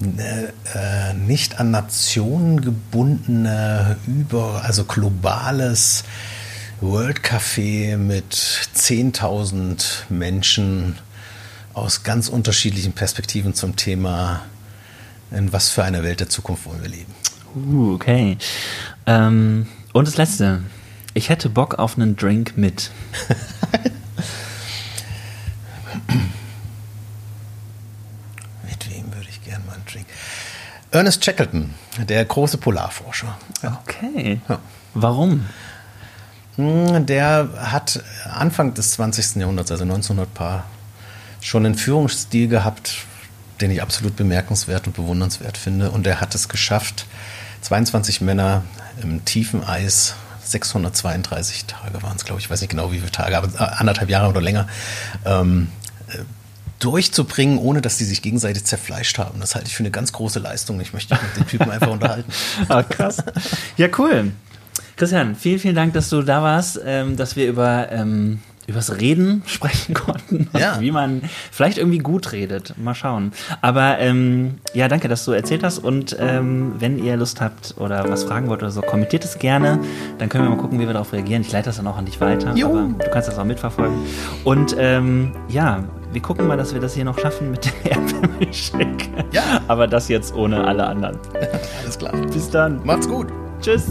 Speaker 2: äh, nicht an Nationen gebundene, über, also globales World Café mit 10.000 Menschen aus ganz unterschiedlichen Perspektiven zum Thema, in was für einer Welt der Zukunft wollen wir leben.
Speaker 1: Uh, okay. Ähm, und das Letzte. Ich hätte Bock auf einen Drink mit.
Speaker 2: Ernest Shackleton, der große Polarforscher.
Speaker 1: Okay. Ja. Warum?
Speaker 2: Hm, der hat Anfang des 20. Jahrhunderts, also 1900 paar, schon einen Führungsstil gehabt, den ich absolut bemerkenswert und bewundernswert finde. Und er hat es geschafft, 22 Männer im tiefen Eis, 632 Tage waren es, glaube ich, ich weiß nicht genau wie viele Tage, aber anderthalb Jahre oder länger, ähm, durchzubringen, ohne dass die sich gegenseitig zerfleischt haben. Das halte ich für eine ganz große Leistung. Ich möchte mich mit den Typen einfach unterhalten.
Speaker 1: Ah, krass. Ja, cool. Christian, vielen, vielen Dank, dass du da warst, ähm, dass wir über ähm, übers Reden sprechen konnten. Ja. Wie man vielleicht irgendwie gut redet. Mal schauen. Aber ähm, ja, danke, dass du erzählt hast. Und ähm, wenn ihr Lust habt oder was fragen wollt oder so, kommentiert es gerne. Dann können wir mal gucken, wie wir darauf reagieren. Ich leite das dann auch an dich weiter. Jo. Aber du kannst das auch mitverfolgen. Und ähm, ja, wir gucken mal, dass wir das hier noch schaffen mit dem Erdbeermilchshake. Ja. Aber das jetzt ohne alle anderen.
Speaker 2: Alles klar.
Speaker 1: Bis dann.
Speaker 2: Macht's gut.
Speaker 1: Tschüss.